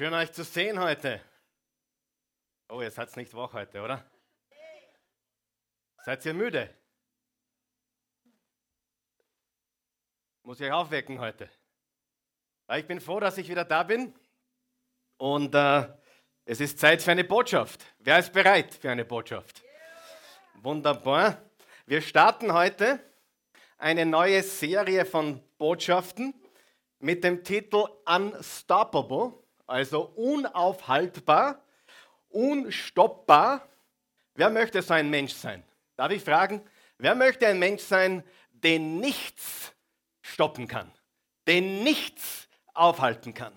Schön euch zu sehen heute. Oh, ihr seid nicht wach heute, oder? Seid ihr müde? Muss ich euch aufwecken heute? Ich bin froh, dass ich wieder da bin. Und äh, es ist Zeit für eine Botschaft. Wer ist bereit für eine Botschaft? Wunderbar. Wir starten heute eine neue Serie von Botschaften mit dem Titel Unstoppable also unaufhaltbar, unstoppbar. Wer möchte so ein Mensch sein? Darf ich fragen, wer möchte ein Mensch sein, den nichts stoppen kann, den nichts aufhalten kann?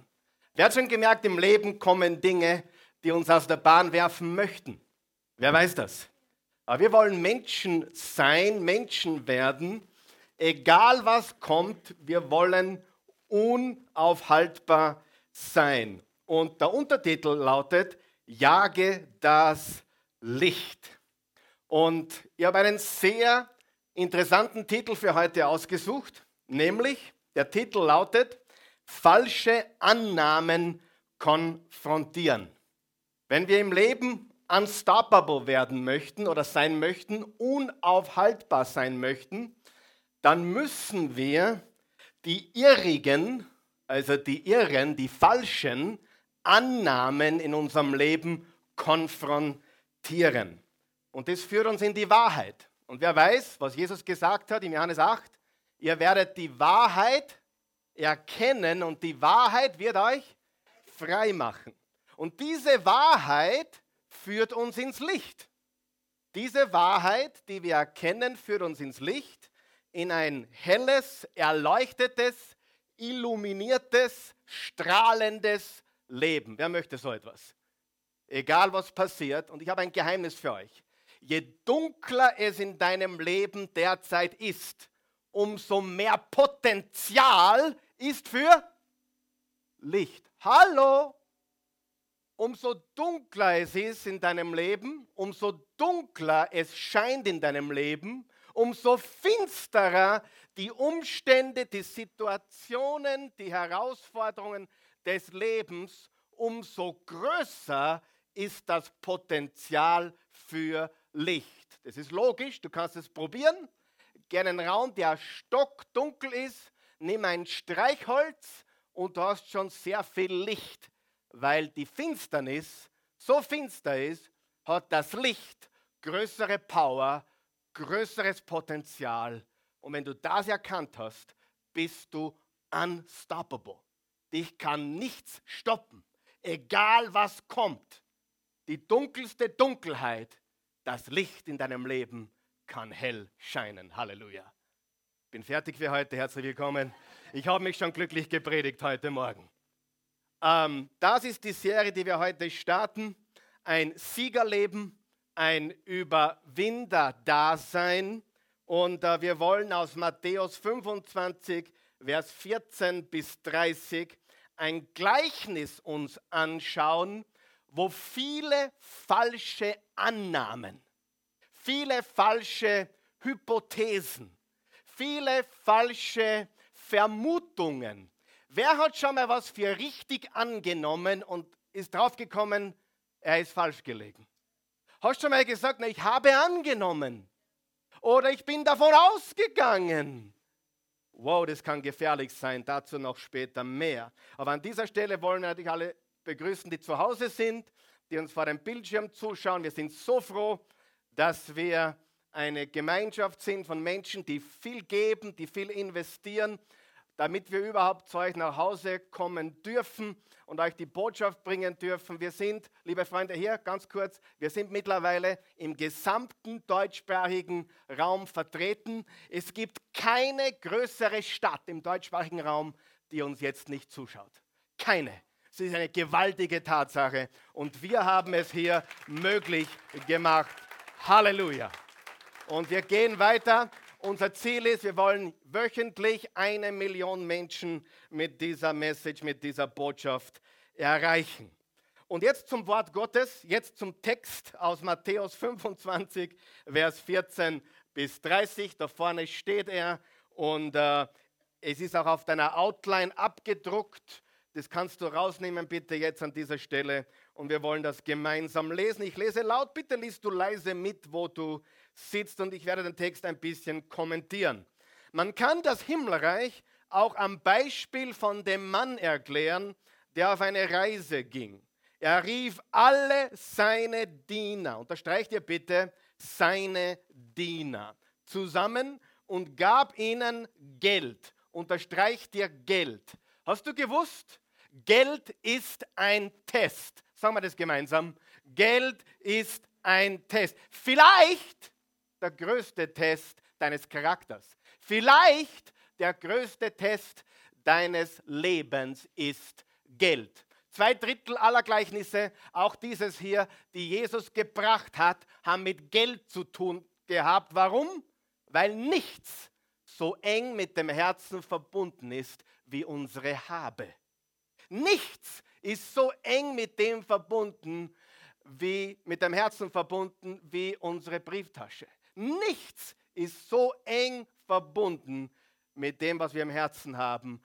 Wer hat schon gemerkt, im Leben kommen Dinge, die uns aus der Bahn werfen möchten? Wer weiß das? Aber wir wollen Menschen sein, Menschen werden, egal was kommt, wir wollen unaufhaltbar sein. Und der Untertitel lautet, Jage das Licht. Und ich habe einen sehr interessanten Titel für heute ausgesucht, nämlich der Titel lautet, Falsche Annahmen konfrontieren. Wenn wir im Leben unstoppable werden möchten oder sein möchten, unaufhaltbar sein möchten, dann müssen wir die irrigen also die irren, die falschen Annahmen in unserem Leben konfrontieren. Und das führt uns in die Wahrheit. Und wer weiß, was Jesus gesagt hat im Johannes 8, ihr werdet die Wahrheit erkennen und die Wahrheit wird euch frei machen. Und diese Wahrheit führt uns ins Licht. Diese Wahrheit, die wir erkennen, führt uns ins Licht, in ein helles, erleuchtetes, illuminiertes, strahlendes Leben. Wer möchte so etwas? Egal was passiert, und ich habe ein Geheimnis für euch. Je dunkler es in deinem Leben derzeit ist, umso mehr Potenzial ist für Licht. Hallo! Umso dunkler es ist in deinem Leben, umso dunkler es scheint in deinem Leben, umso finsterer die Umstände, die Situationen, die Herausforderungen des Lebens, umso größer ist das Potenzial für Licht. Das ist logisch, du kannst es probieren. Geh in einen Raum, der stockdunkel ist, nimm ein Streichholz und du hast schon sehr viel Licht, weil die Finsternis so finster ist, hat das Licht größere Power, größeres Potenzial und wenn du das erkannt hast, bist du unstoppable. Dich kann nichts stoppen, egal was kommt. Die dunkelste Dunkelheit, das Licht in deinem Leben kann hell scheinen. Halleluja. Bin fertig für heute. Herzlich willkommen. Ich habe mich schon glücklich gepredigt heute Morgen. Ähm, das ist die Serie, die wir heute starten. Ein Siegerleben, ein Überwinder-Dasein und äh, wir wollen aus Matthäus 25, Vers 14 bis 30 ein Gleichnis uns anschauen, wo viele falsche Annahmen, viele falsche Hypothesen, viele falsche Vermutungen. Wer hat schon mal was für richtig angenommen und ist draufgekommen, er ist falsch gelegen? Hast du schon mal gesagt, na, ich habe angenommen? Oder ich bin davon ausgegangen. Wow, das kann gefährlich sein, dazu noch später mehr. Aber an dieser Stelle wollen wir natürlich alle begrüßen, die zu Hause sind, die uns vor dem Bildschirm zuschauen. Wir sind so froh, dass wir eine Gemeinschaft sind von Menschen, die viel geben, die viel investieren damit wir überhaupt zu euch nach Hause kommen dürfen und euch die Botschaft bringen dürfen. Wir sind, liebe Freunde, hier ganz kurz, wir sind mittlerweile im gesamten deutschsprachigen Raum vertreten. Es gibt keine größere Stadt im deutschsprachigen Raum, die uns jetzt nicht zuschaut. Keine. Es ist eine gewaltige Tatsache und wir haben es hier möglich gemacht. Halleluja. Und wir gehen weiter unser Ziel ist, wir wollen wöchentlich eine Million Menschen mit dieser Message, mit dieser Botschaft erreichen. Und jetzt zum Wort Gottes, jetzt zum Text aus Matthäus 25, Vers 14 bis 30. Da vorne steht er und äh, es ist auch auf deiner Outline abgedruckt. Das kannst du rausnehmen, bitte jetzt an dieser Stelle. Und wir wollen das gemeinsam lesen. Ich lese laut, bitte liest du leise mit, wo du sitzt. Und ich werde den Text ein bisschen kommentieren. Man kann das Himmelreich auch am Beispiel von dem Mann erklären, der auf eine Reise ging. Er rief alle seine Diener, unterstreicht ihr bitte, seine Diener zusammen und gab ihnen Geld. Unterstreicht ihr Geld. Hast du gewusst, Geld ist ein Test. Sagen wir das gemeinsam. Geld ist ein Test. Vielleicht der größte Test deines Charakters. Vielleicht der größte Test deines Lebens ist Geld. Zwei Drittel aller Gleichnisse, auch dieses hier, die Jesus gebracht hat, haben mit Geld zu tun gehabt. Warum? Weil nichts so eng mit dem Herzen verbunden ist wie unsere Habe. Nichts ist so eng mit dem verbunden, wie mit dem Herzen verbunden wie unsere Brieftasche. Nichts ist so eng verbunden mit dem, was wir im Herzen haben,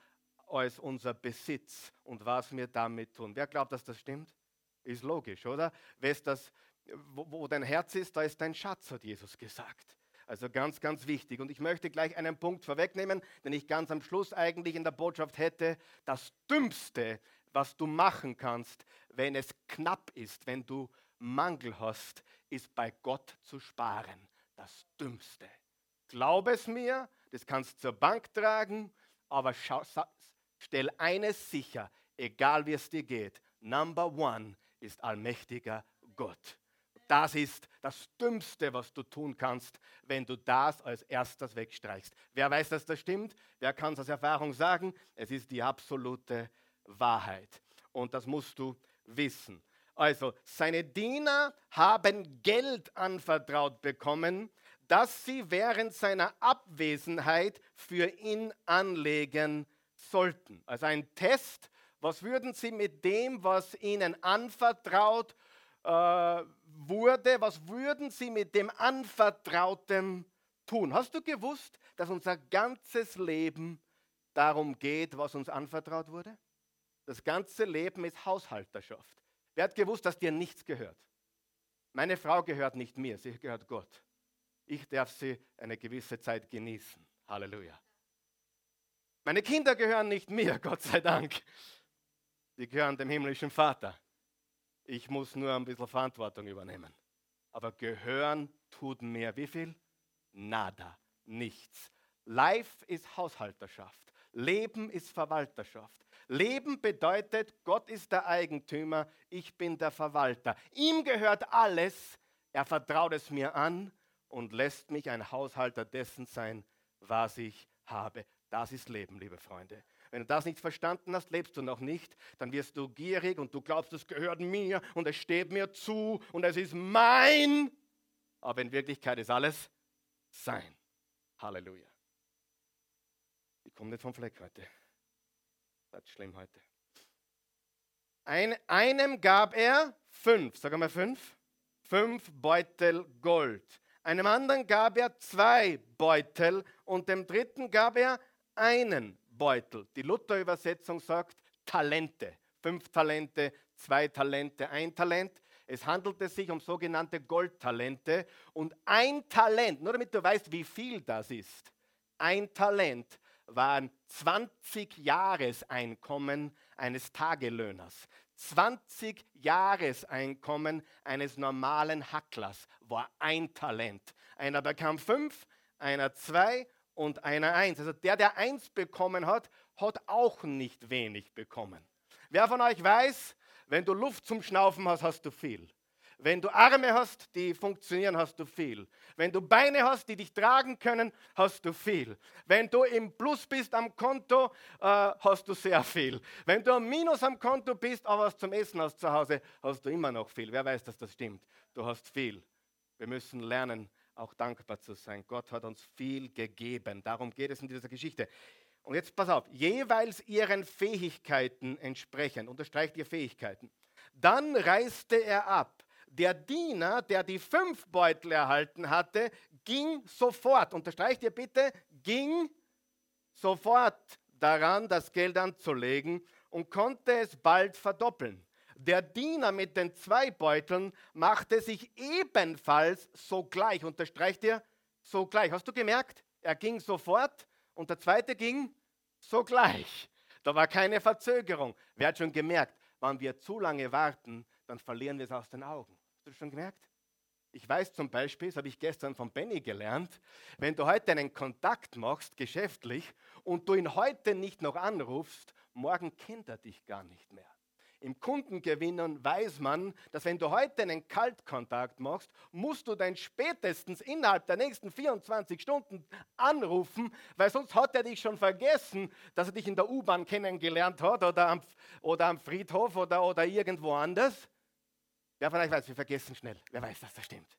als unser Besitz und was wir damit tun. Wer glaubt, dass das stimmt? Ist logisch, oder? Das, wo, wo dein Herz ist, da ist dein Schatz, hat Jesus gesagt. Also ganz, ganz wichtig. Und ich möchte gleich einen Punkt vorwegnehmen, den ich ganz am Schluss eigentlich in der Botschaft hätte. Das Dümmste, was du machen kannst, wenn es knapp ist, wenn du Mangel hast, ist bei Gott zu sparen. Das Dümmste. Glaub es mir, das kannst du zur Bank tragen, aber schau, stell eines sicher, egal wie es dir geht. Number one ist allmächtiger Gott. Das ist das Dümmste, was du tun kannst, wenn du das als erstes wegstreichst. Wer weiß, dass das stimmt? Wer kann es aus Erfahrung sagen? Es ist die absolute Wahrheit. Und das musst du wissen. Also, seine Diener haben Geld anvertraut bekommen, das sie während seiner Abwesenheit für ihn anlegen sollten. Also ein Test, was würden sie mit dem, was ihnen anvertraut äh, wurde, was würden sie mit dem Anvertrauten tun? Hast du gewusst, dass unser ganzes Leben darum geht, was uns anvertraut wurde? Das ganze Leben ist Haushalterschaft. Wer hat gewusst, dass dir nichts gehört? Meine Frau gehört nicht mir, sie gehört Gott. Ich darf sie eine gewisse Zeit genießen. Halleluja. Meine Kinder gehören nicht mir, Gott sei Dank. Die gehören dem himmlischen Vater. Ich muss nur ein bisschen Verantwortung übernehmen. Aber gehören tut mir wie viel? Nada, nichts. Life ist Haushalterschaft. Leben ist Verwalterschaft. Leben bedeutet, Gott ist der Eigentümer, ich bin der Verwalter. Ihm gehört alles, er vertraut es mir an und lässt mich ein Haushalter dessen sein, was ich habe. Das ist Leben, liebe Freunde. Wenn du das nicht verstanden hast, lebst du noch nicht, dann wirst du gierig und du glaubst, es gehört mir und es steht mir zu und es ist mein. Aber in Wirklichkeit ist alles sein. Halleluja. Ich komme nicht vom Fleck heute. Das ist schlimm heute. Ein, einem gab er fünf, sag mal fünf, fünf Beutel Gold. Einem anderen gab er zwei Beutel und dem dritten gab er einen Beutel. Die Luther-Übersetzung sagt Talente. Fünf Talente, zwei Talente, ein Talent. Es handelte sich um sogenannte Goldtalente. Und ein Talent, nur damit du weißt, wie viel das ist, ein Talent waren 20 Jahreseinkommen eines Tagelöhners. 20 Jahreseinkommen eines normalen Hacklers war ein Talent. Einer bekam fünf, einer zwei und einer eins. Also der, der eins bekommen hat, hat auch nicht wenig bekommen. Wer von euch weiß, wenn du Luft zum Schnaufen hast, hast du viel. Wenn du Arme hast, die funktionieren, hast du viel. Wenn du Beine hast, die dich tragen können, hast du viel. Wenn du im Plus bist am Konto, äh, hast du sehr viel. Wenn du am Minus am Konto bist, aber was zum Essen hast zu Hause, hast du immer noch viel. Wer weiß, dass das stimmt? Du hast viel. Wir müssen lernen, auch dankbar zu sein. Gott hat uns viel gegeben. Darum geht es in dieser Geschichte. Und jetzt pass auf, jeweils ihren Fähigkeiten entsprechend, unterstreicht ihr Fähigkeiten. Dann reiste er ab. Der Diener, der die fünf Beutel erhalten hatte, ging sofort, unterstreicht ihr bitte, ging sofort daran, das Geld anzulegen und konnte es bald verdoppeln. Der Diener mit den zwei Beuteln machte sich ebenfalls sogleich. Unterstreicht ihr? Sogleich. Hast du gemerkt? Er ging sofort und der zweite ging sogleich. Da war keine Verzögerung. Wer hat schon gemerkt, wenn wir zu lange warten, dann verlieren wir es aus den Augen. Du schon gemerkt? Ich weiß zum Beispiel, das habe ich gestern von Benny gelernt, wenn du heute einen Kontakt machst, geschäftlich, und du ihn heute nicht noch anrufst, morgen kennt er dich gar nicht mehr. Im Kundengewinnen weiß man, dass wenn du heute einen Kaltkontakt machst, musst du dein spätestens innerhalb der nächsten 24 Stunden anrufen, weil sonst hat er dich schon vergessen, dass er dich in der U-Bahn kennengelernt hat oder am, oder am Friedhof oder, oder irgendwo anders. Wer von euch weiß, wir vergessen schnell. Wer weiß, dass das stimmt?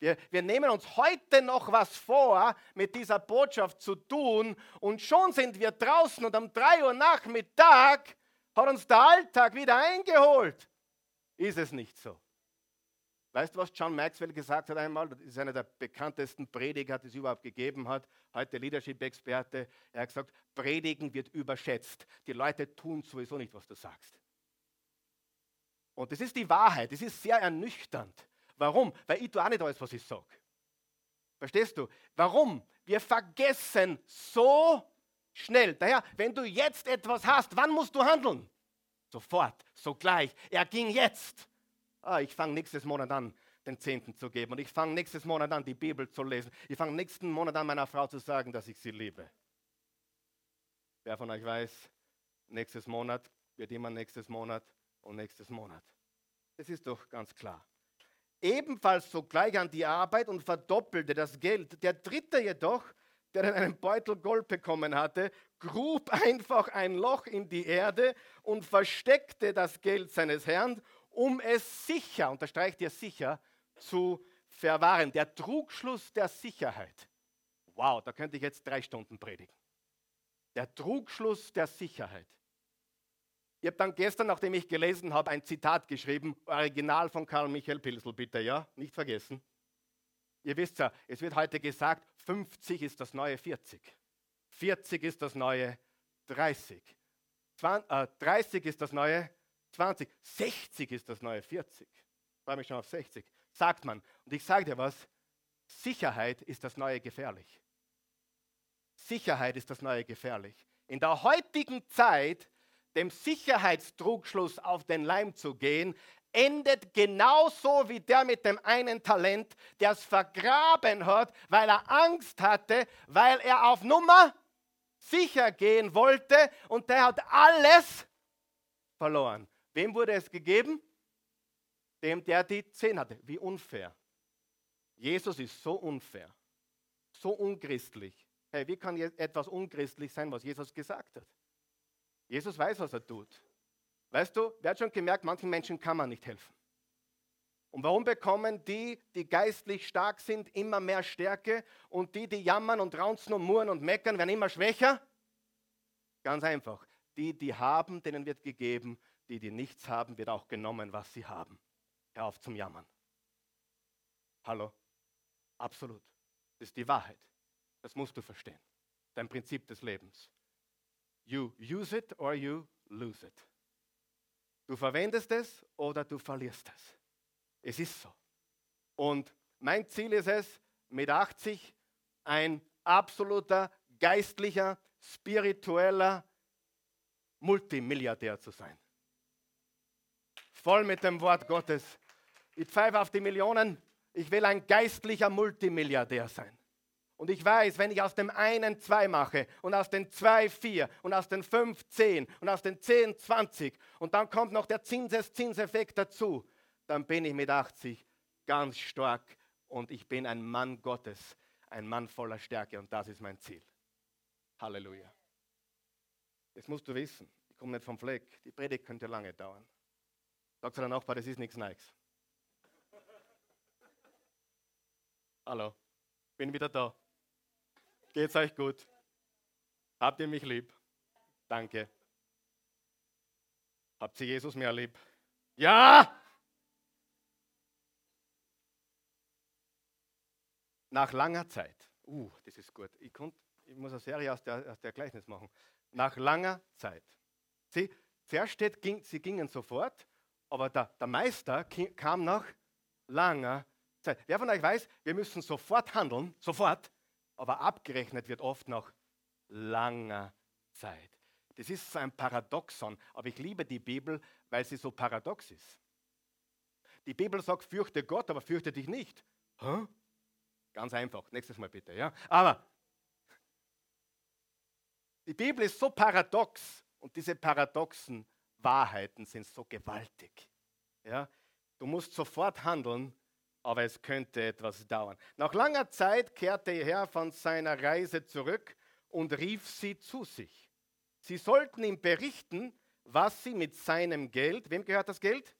Wir, wir, nehmen uns heute noch was vor, mit dieser Botschaft zu tun und schon sind wir draußen und um 3 Uhr Nachmittag hat uns der Alltag wieder eingeholt. Ist es nicht so? Weißt du, was John Maxwell gesagt hat einmal? Das ist einer der bekanntesten Prediger, die es überhaupt gegeben hat. Heute Leadership-Experte. Er hat gesagt, Predigen wird überschätzt. Die Leute tun sowieso nicht, was du sagst. Und das ist die Wahrheit. Das ist sehr ernüchternd. Warum? Weil ich tue auch nicht alles, was ich sage. Verstehst du? Warum? Wir vergessen so schnell. Daher, wenn du jetzt etwas hast, wann musst du handeln? Sofort, sogleich. Er ging jetzt. Ah, ich fange nächstes Monat an, den Zehnten zu geben. Und ich fange nächstes Monat an, die Bibel zu lesen. Ich fange nächsten Monat an, meiner Frau zu sagen, dass ich sie liebe. Wer von euch weiß, nächstes Monat wird immer nächstes Monat und nächstes Monat. Das ist doch ganz klar. Ebenfalls sogleich an die Arbeit und verdoppelte das Geld. Der dritte jedoch, der dann einen Beutel Gold bekommen hatte, grub einfach ein Loch in die Erde und versteckte das Geld seines Herrn, um es sicher, unterstreicht ihr sicher, zu verwahren. Der Trugschluss der Sicherheit. Wow, da könnte ich jetzt drei Stunden predigen. Der Trugschluss der Sicherheit. Ich habe dann gestern, nachdem ich gelesen habe, ein Zitat geschrieben, Original von Karl Michael Pilsel, bitte, ja? Nicht vergessen. Ihr wisst ja, es wird heute gesagt, 50 ist das neue 40. 40 ist das neue 30. 20, äh, 30 ist das neue 20. 60 ist das neue 40. Ich freue mich schon auf 60. Sagt man. Und ich sage dir was, Sicherheit ist das neue gefährlich. Sicherheit ist das neue gefährlich. In der heutigen Zeit dem Sicherheitstrugschluss auf den Leim zu gehen, endet genauso wie der mit dem einen Talent, der es vergraben hat, weil er Angst hatte, weil er auf Nummer sicher gehen wollte und der hat alles verloren. Wem wurde es gegeben? Dem, der die zehn hatte. Wie unfair. Jesus ist so unfair, so unchristlich. Hey, wie kann etwas unchristlich sein, was Jesus gesagt hat? Jesus weiß, was er tut. Weißt du, wer hat schon gemerkt, manchen Menschen kann man nicht helfen. Und warum bekommen die, die geistlich stark sind, immer mehr Stärke und die, die jammern und raunzen und murren und meckern, werden immer schwächer? Ganz einfach. Die, die haben, denen wird gegeben. Die, die nichts haben, wird auch genommen, was sie haben. Hör auf zum Jammern. Hallo? Absolut. Das ist die Wahrheit. Das musst du verstehen. Dein Prinzip des Lebens. You use it or you lose it. Du verwendest es oder du verlierst es. Es ist so. Und mein Ziel ist es, mit 80 ein absoluter geistlicher, spiritueller Multimilliardär zu sein. Voll mit dem Wort Gottes. Ich pfeife auf die Millionen. Ich will ein geistlicher Multimilliardär sein. Und ich weiß, wenn ich aus dem einen zwei mache und aus den zwei vier und aus den fünf zehn und aus den zehn zwanzig und dann kommt noch der Zinseszinseffekt dazu, dann bin ich mit 80 ganz stark und ich bin ein Mann Gottes, ein Mann voller Stärke und das ist mein Ziel. Halleluja. Das musst du wissen. Ich komme nicht vom Fleck. Die Predigt könnte lange dauern. Sagt zu der Nachbar, das ist nichts Neues. Hallo, bin wieder da. Geht's euch gut? Habt ihr mich lieb? Danke. Habt ihr Jesus mehr lieb? Ja! Nach langer Zeit, uh, das ist gut. Ich, konnt, ich muss eine Serie aus der, aus der Gleichnis machen. Nach langer Zeit. Sieh, Zuerst ging, sie gingen sofort, aber der, der Meister kam nach langer Zeit. Wer von euch weiß, wir müssen sofort handeln, sofort, aber abgerechnet wird oft nach langer Zeit. Das ist so ein Paradoxon, aber ich liebe die Bibel, weil sie so paradox ist. Die Bibel sagt, fürchte Gott, aber fürchte dich nicht. Hä? Ganz einfach, nächstes Mal bitte. Ja? Aber die Bibel ist so paradox und diese paradoxen Wahrheiten sind so gewaltig. Ja? Du musst sofort handeln, aber es könnte etwas dauern. Nach langer Zeit kehrte er Herr von seiner Reise zurück und rief sie zu sich. Sie sollten ihm berichten, was sie mit seinem Geld, wem gehört das Geld?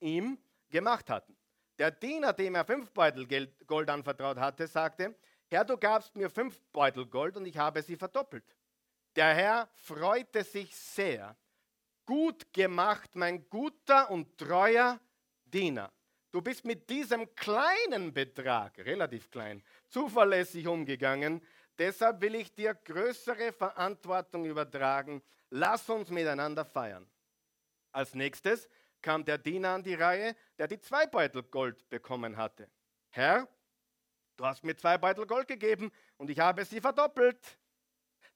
Ihm gemacht hatten. Der Diener, dem er fünf Beutel Gold anvertraut hatte, sagte, Herr, du gabst mir fünf Beutel Gold und ich habe sie verdoppelt. Der Herr freute sich sehr. Gut gemacht, mein guter und treuer Diener. Du bist mit diesem kleinen Betrag, relativ klein, zuverlässig umgegangen. Deshalb will ich dir größere Verantwortung übertragen. Lass uns miteinander feiern. Als nächstes kam der Diener an die Reihe, der die zwei Beutel Gold bekommen hatte. Herr, du hast mir zwei Beutel Gold gegeben und ich habe sie verdoppelt.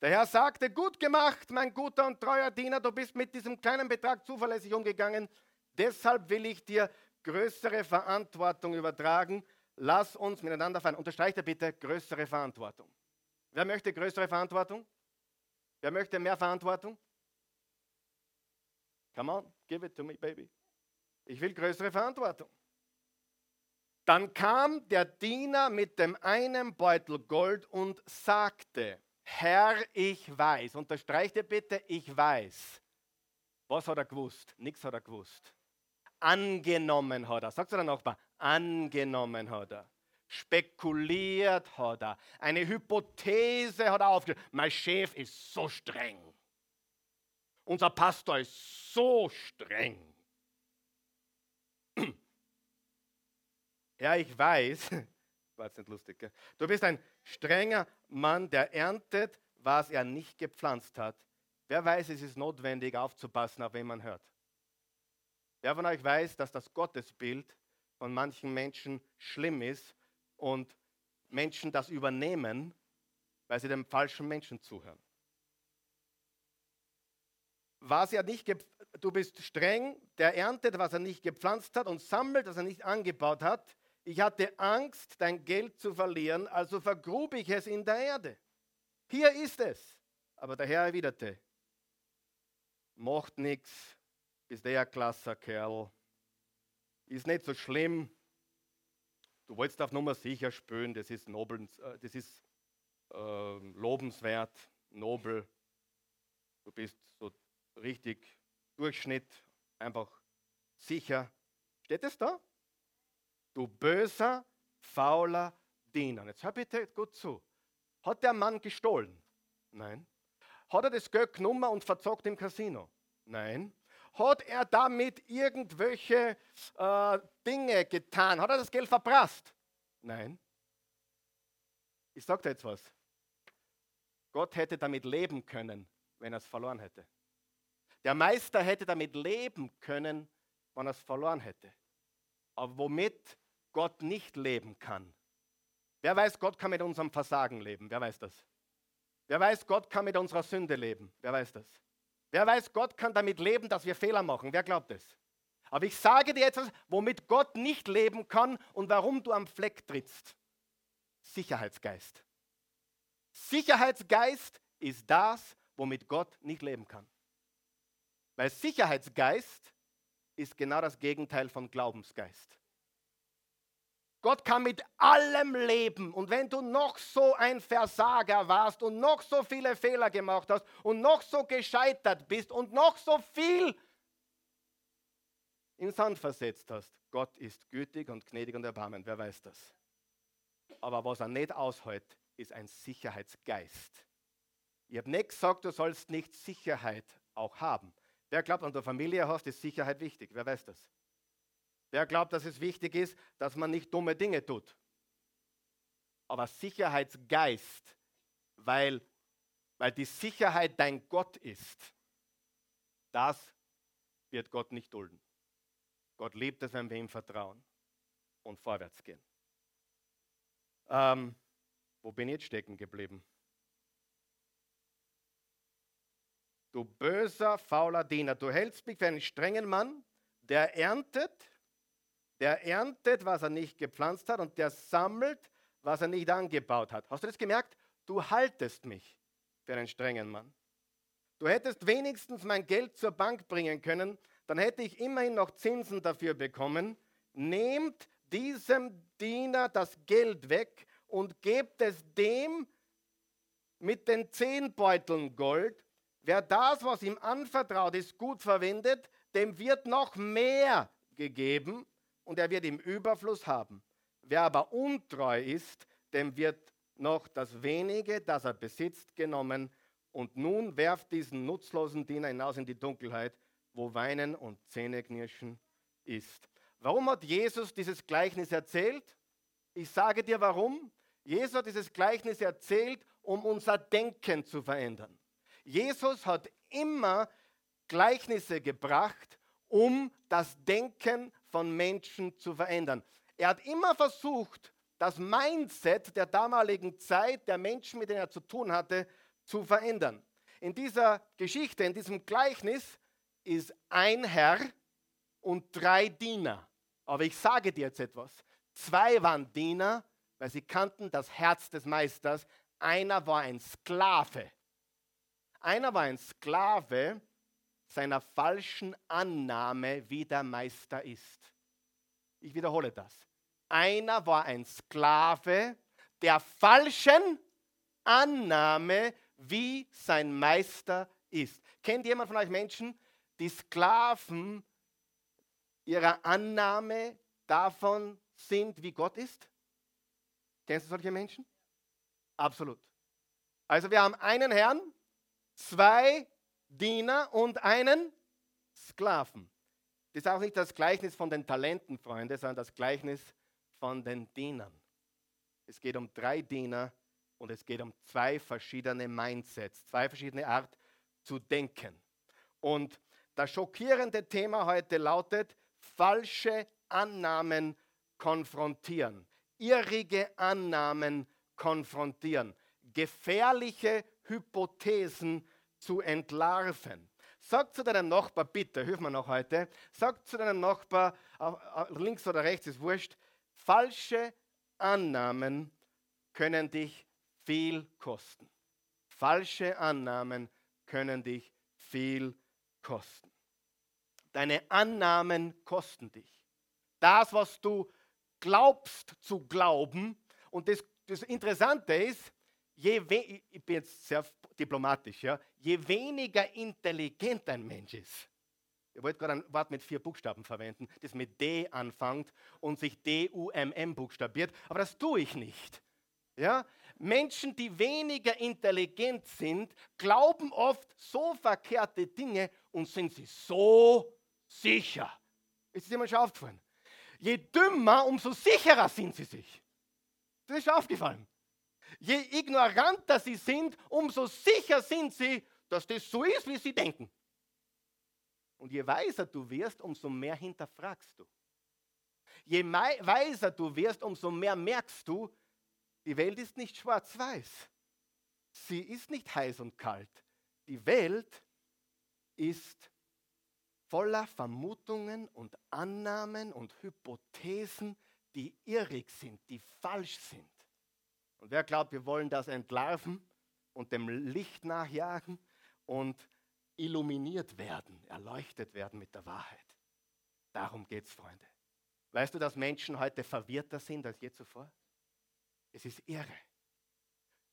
Der Herr sagte, gut gemacht, mein guter und treuer Diener, du bist mit diesem kleinen Betrag zuverlässig umgegangen. Deshalb will ich dir größere Verantwortung übertragen. Lass uns miteinander feiern. Unterstreicht er bitte größere Verantwortung. Wer möchte größere Verantwortung? Wer möchte mehr Verantwortung? Come on, give it to me, baby. Ich will größere Verantwortung. Dann kam der Diener mit dem einen Beutel Gold und sagte, Herr, ich weiß, unterstreicht ihr bitte, ich weiß. Was hat er gewusst? Nichts hat er gewusst. Angenommen hat er. Sagt er der Nachbar, angenommen hat er. Spekuliert hat er. Eine Hypothese hat er aufgestellt. Mein Chef ist so streng. Unser Pastor ist so streng. Ja, ich weiß, war jetzt nicht lustig, gell? du bist ein strenger Mann, der erntet, was er nicht gepflanzt hat. Wer weiß, es ist notwendig aufzupassen, auf wen man hört. Wer von euch weiß, dass das Gottesbild von manchen Menschen schlimm ist und Menschen das übernehmen, weil sie dem falschen Menschen zuhören? Was er nicht du bist streng, der erntet, was er nicht gepflanzt hat und sammelt, was er nicht angebaut hat. Ich hatte Angst, dein Geld zu verlieren, also vergrub ich es in der Erde. Hier ist es. Aber der Herr erwiderte, macht nichts, bist der ein klasser Kerl, ist nicht so schlimm. Du wolltest auf Nummer sicher spüren, das ist, nobel, äh, das ist äh, lobenswert, nobel. Du bist so richtig Durchschnitt, einfach sicher. Steht es da? Du böser, fauler Diener. Jetzt hör bitte gut zu. Hat der Mann gestohlen? Nein. Hat er das Geld genommen und verzockt im Casino? Nein. Hat er damit irgendwelche äh, Dinge getan? Hat er das Geld verprasst? Nein. Ich sage dir jetzt was. Gott hätte damit leben können, wenn er es verloren hätte. Der Meister hätte damit leben können, wenn er es verloren hätte. Aber womit Gott nicht leben kann. Wer weiß, Gott kann mit unserem Versagen leben? Wer weiß das? Wer weiß, Gott kann mit unserer Sünde leben? Wer weiß das? Wer weiß, Gott kann damit leben, dass wir Fehler machen? Wer glaubt es? Aber ich sage dir etwas, womit Gott nicht leben kann und warum du am Fleck trittst. Sicherheitsgeist. Sicherheitsgeist ist das, womit Gott nicht leben kann. Weil Sicherheitsgeist ist genau das Gegenteil von Glaubensgeist. Gott kann mit allem leben. Und wenn du noch so ein Versager warst und noch so viele Fehler gemacht hast und noch so gescheitert bist und noch so viel in Sand versetzt hast, Gott ist gütig und gnädig und erbarmend. Wer weiß das? Aber was er nicht aushält, ist ein Sicherheitsgeist. Ich habe nicht gesagt, du sollst nicht Sicherheit auch haben. Wer glaubt, an der Familie hast, ist Sicherheit wichtig. Wer weiß das? Wer glaubt, dass es wichtig ist, dass man nicht dumme Dinge tut? Aber Sicherheitsgeist, weil, weil die Sicherheit dein Gott ist, das wird Gott nicht dulden. Gott liebt es, wenn wir ihm vertrauen und vorwärts gehen. Ähm, wo bin ich jetzt stecken geblieben? Du böser, fauler Diener, du hältst mich für einen strengen Mann, der erntet, der erntet, was er nicht gepflanzt hat und der sammelt, was er nicht angebaut hat. Hast du das gemerkt? Du haltest mich für einen strengen Mann. Du hättest wenigstens mein Geld zur Bank bringen können, dann hätte ich immerhin noch Zinsen dafür bekommen. Nehmt diesem Diener das Geld weg und gebt es dem mit den zehn Beuteln Gold. Wer das, was ihm anvertraut ist, gut verwendet, dem wird noch mehr gegeben und er wird im Überfluss haben. Wer aber untreu ist, dem wird noch das wenige, das er besitzt, genommen. Und nun werft diesen nutzlosen Diener hinaus in die Dunkelheit, wo Weinen und Zähneknirschen ist. Warum hat Jesus dieses Gleichnis erzählt? Ich sage dir warum. Jesus hat dieses Gleichnis erzählt, um unser Denken zu verändern. Jesus hat immer Gleichnisse gebracht, um das Denken von Menschen zu verändern. Er hat immer versucht, das Mindset der damaligen Zeit der Menschen, mit denen er zu tun hatte, zu verändern. In dieser Geschichte, in diesem Gleichnis ist ein Herr und drei Diener. Aber ich sage dir jetzt etwas. Zwei waren Diener, weil sie kannten das Herz des Meisters. Einer war ein Sklave. Einer war ein Sklave seiner falschen Annahme, wie der Meister ist. Ich wiederhole das. Einer war ein Sklave der falschen Annahme, wie sein Meister ist. Kennt jemand von euch Menschen, die Sklaven ihrer Annahme davon sind, wie Gott ist? Kennst du solche Menschen? Absolut. Also wir haben einen Herrn, zwei Diener und einen Sklaven. Das ist auch nicht das Gleichnis von den Talenten, Freunde, sondern das Gleichnis von den Dienern. Es geht um drei Diener und es geht um zwei verschiedene Mindsets, zwei verschiedene Art zu denken. Und das schockierende Thema heute lautet, falsche Annahmen konfrontieren, irrige Annahmen konfrontieren, gefährliche Hypothesen zu entlarven. Sag zu deinem Nachbar, bitte, hilf mir noch heute, sag zu deinem Nachbar, links oder rechts ist wurscht, falsche Annahmen können dich viel kosten. Falsche Annahmen können dich viel kosten. Deine Annahmen kosten dich. Das, was du glaubst zu glauben, und das, das Interessante ist, je ich bin jetzt sehr diplomatisch, ja, je weniger intelligent ein Mensch ist, ich wollte gerade ein Wort mit vier Buchstaben verwenden, das mit D anfängt und sich D-U-M-M buchstabiert, aber das tue ich nicht. Ja? Menschen, die weniger intelligent sind, glauben oft so verkehrte Dinge und sind sie so sicher. Ist es immer schon aufgefallen? Je dümmer, umso sicherer sind sie sich. Das ist schon aufgefallen. Je ignoranter sie sind, umso sicher sind sie, dass das so ist, wie sie denken. Und je weiser du wirst, umso mehr hinterfragst du. Je weiser du wirst, umso mehr merkst du, die Welt ist nicht schwarz-weiß. Sie ist nicht heiß und kalt. Die Welt ist voller Vermutungen und Annahmen und Hypothesen, die irrig sind, die falsch sind. Und wer glaubt, wir wollen das entlarven und dem Licht nachjagen und illuminiert werden, erleuchtet werden mit der Wahrheit. Darum geht es, Freunde. Weißt du, dass Menschen heute verwirrter sind als je zuvor? Es ist irre.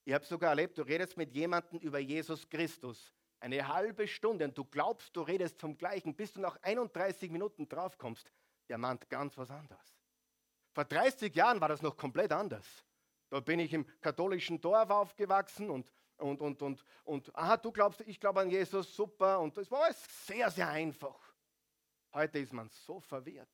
Ich habe sogar erlebt, du redest mit jemandem über Jesus Christus eine halbe Stunde und du glaubst, du redest vom Gleichen, bis du nach 31 Minuten draufkommst, der meint ganz was anderes. Vor 30 Jahren war das noch komplett anders. Da bin ich im katholischen Dorf aufgewachsen und und, und, und, und, aha, du glaubst, ich glaube an Jesus, super. Und es war alles sehr, sehr einfach. Heute ist man so verwirrt.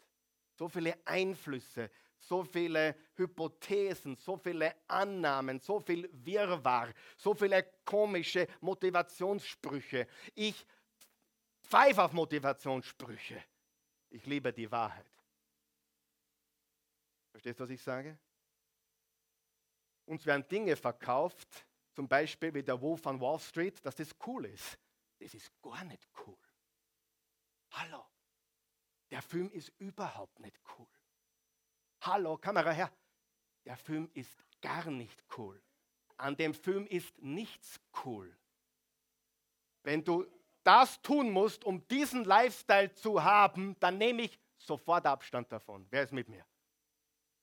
So viele Einflüsse, so viele Hypothesen, so viele Annahmen, so viel Wirrwarr, so viele komische Motivationssprüche. Ich pfeif auf Motivationssprüche. Ich liebe die Wahrheit. Verstehst du, was ich sage? Uns werden Dinge verkauft, zum Beispiel wie der Wolf von Wall Street, dass das cool ist. Das ist gar nicht cool. Hallo, der Film ist überhaupt nicht cool. Hallo, Kamera her. Der Film ist gar nicht cool. An dem Film ist nichts cool. Wenn du das tun musst, um diesen Lifestyle zu haben, dann nehme ich sofort Abstand davon. Wer ist mit mir?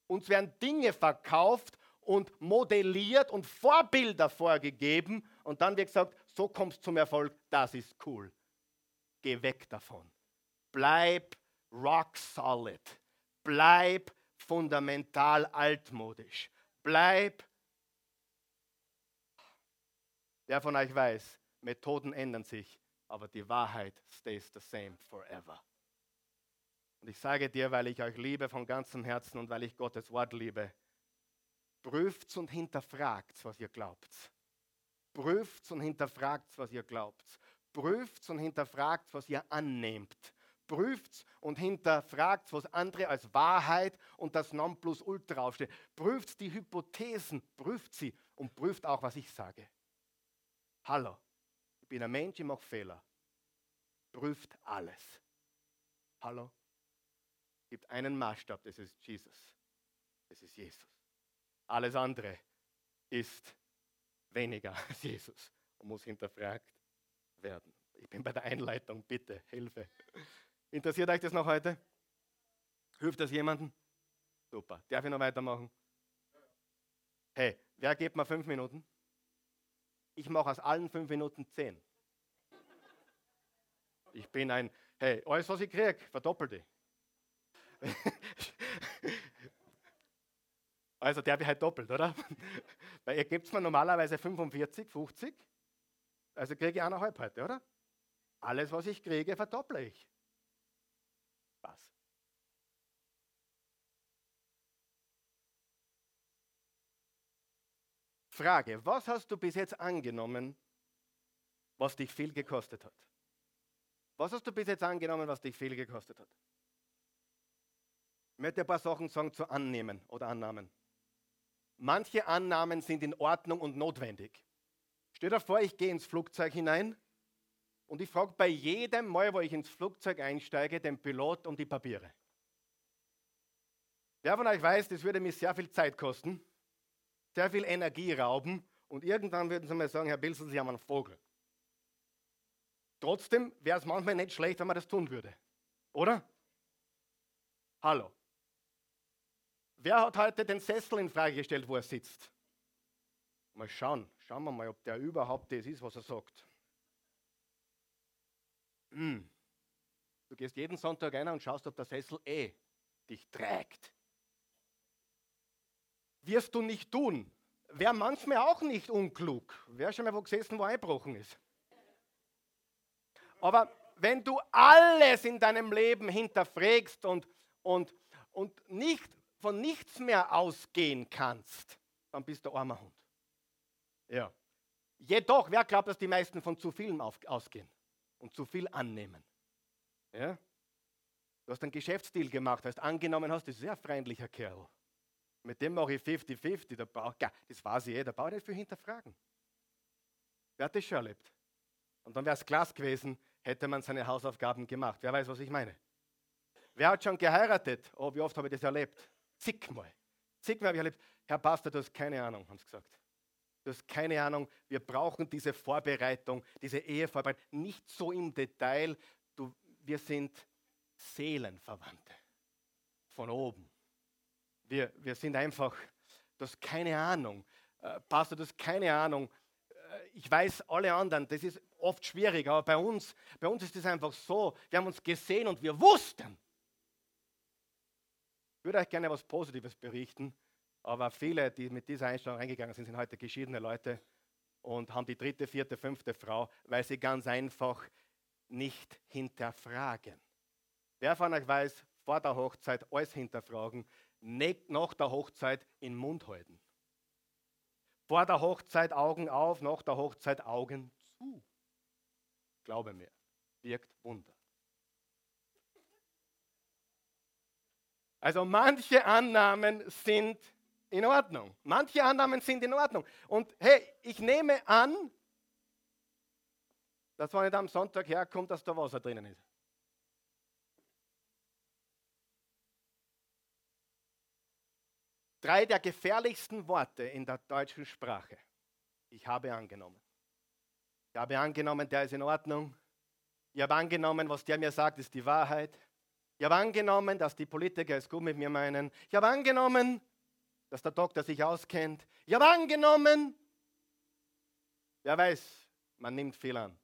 Uns werden Dinge verkauft und modelliert und Vorbilder vorgegeben und dann wird gesagt, so kommst du zum Erfolg, das ist cool. Geh weg davon. Bleib rock solid. Bleib fundamental altmodisch. Bleib. Wer von euch weiß, Methoden ändern sich, aber die Wahrheit stays the same forever. Und ich sage dir, weil ich euch liebe von ganzem Herzen und weil ich Gottes Wort liebe, prüft und hinterfragt, was ihr glaubt. Prüft und hinterfragt, was ihr glaubt. Prüft und hinterfragt, was ihr annehmt. Prüft und hinterfragt, was andere als Wahrheit und das Nonplusultra aufsteht. Prüft die Hypothesen, prüft sie und prüft auch, was ich sage. Hallo, ich bin ein Mensch, ich mache Fehler. Prüft alles. Hallo? Gibt einen Maßstab, das ist Jesus. Das ist Jesus. Alles andere ist weniger als Jesus und muss hinterfragt werden. Ich bin bei der Einleitung, bitte, Hilfe. Interessiert euch das noch heute? Hilft das jemandem? Super. Darf ich noch weitermachen? Hey, wer gibt mir fünf Minuten? Ich mache aus allen fünf Minuten zehn. Ich bin ein, hey, alles, was ich kriege, verdoppelte. Also der wird halt doppelt, oder? Weil ihr gebt mir normalerweise 45, 50. Also kriege ich eineinhalb heute, oder? Alles, was ich kriege, verdopple ich. Was? Frage, was hast du bis jetzt angenommen, was dich viel gekostet hat? Was hast du bis jetzt angenommen, was dich viel gekostet hat? Ich möchte ein paar Sachen sagen zu Annehmen oder Annahmen. Manche Annahmen sind in Ordnung und notwendig. Stell dir vor, ich gehe ins Flugzeug hinein und ich frage bei jedem Mal, wo ich ins Flugzeug einsteige, den Pilot um die Papiere. Wer von euch weiß, das würde mich sehr viel Zeit kosten, sehr viel Energie rauben und irgendwann würden sie mir sagen, Herr Bilsen, Sie haben einen Vogel. Trotzdem wäre es manchmal nicht schlecht, wenn man das tun würde. Oder? Hallo. Wer hat heute den Sessel in Frage gestellt, wo er sitzt? Mal schauen. Schauen wir mal, ob der überhaupt das ist, was er sagt. Hm. Du gehst jeden Sonntag rein und schaust, ob der Sessel eh dich trägt. Wirst du nicht tun. Wäre manchmal auch nicht unklug. Wer schon mal wo gesessen, wo einbrochen ist. Aber wenn du alles in deinem Leben hinterfragst und, und, und nicht von nichts mehr ausgehen kannst, dann bist du armer Hund. Ja. Jedoch, wer glaubt, dass die meisten von zu viel ausgehen und zu viel annehmen? Ja? Du hast einen Geschäftsdeal gemacht, hast angenommen hast, das ist sehr freundlicher Kerl. Mit dem mache ich 50-50, das weiß ich eh, da brauche ich nicht viel hinterfragen. Wer hat das schon erlebt? Und dann wäre es Glas gewesen, hätte man seine Hausaufgaben gemacht. Wer weiß, was ich meine? Wer hat schon geheiratet? Oh, wie oft habe ich das erlebt? Zigmal. Zigmal habe ich erlebt, Herr Pastor, du hast keine Ahnung, haben sie gesagt. Du hast keine Ahnung, wir brauchen diese Vorbereitung, diese Ehevorbereitung, nicht so im Detail. Du, wir sind Seelenverwandte von oben. Wir, wir sind einfach, du hast keine Ahnung. Äh, Pastor, du hast keine Ahnung. Äh, ich weiß, alle anderen, das ist oft schwierig, aber bei uns, bei uns ist es einfach so, wir haben uns gesehen und wir wussten, würde euch gerne was Positives berichten, aber viele, die mit dieser Einstellung reingegangen sind, sind heute geschiedene Leute und haben die dritte, vierte, fünfte Frau, weil sie ganz einfach nicht hinterfragen. Wer von euch weiß, vor der Hochzeit alles hinterfragen, nicht nach der Hochzeit in den Mund halten. Vor der Hochzeit Augen auf, nach der Hochzeit Augen zu. Glaube mir. birgt Wunder. Also manche Annahmen sind in Ordnung. Manche Annahmen sind in Ordnung. Und hey, ich nehme an, dass wenn ich am Sonntag herkommt, dass da Wasser drinnen ist. Drei der gefährlichsten Worte in der deutschen Sprache. Ich habe angenommen. Ich habe angenommen, der ist in Ordnung. Ich habe angenommen, was der mir sagt, ist die Wahrheit. Ich habe angenommen, dass die Politiker es gut mit mir meinen. Ich habe angenommen, dass der Doktor sich auskennt. Ich habe angenommen, wer weiß, man nimmt viel an.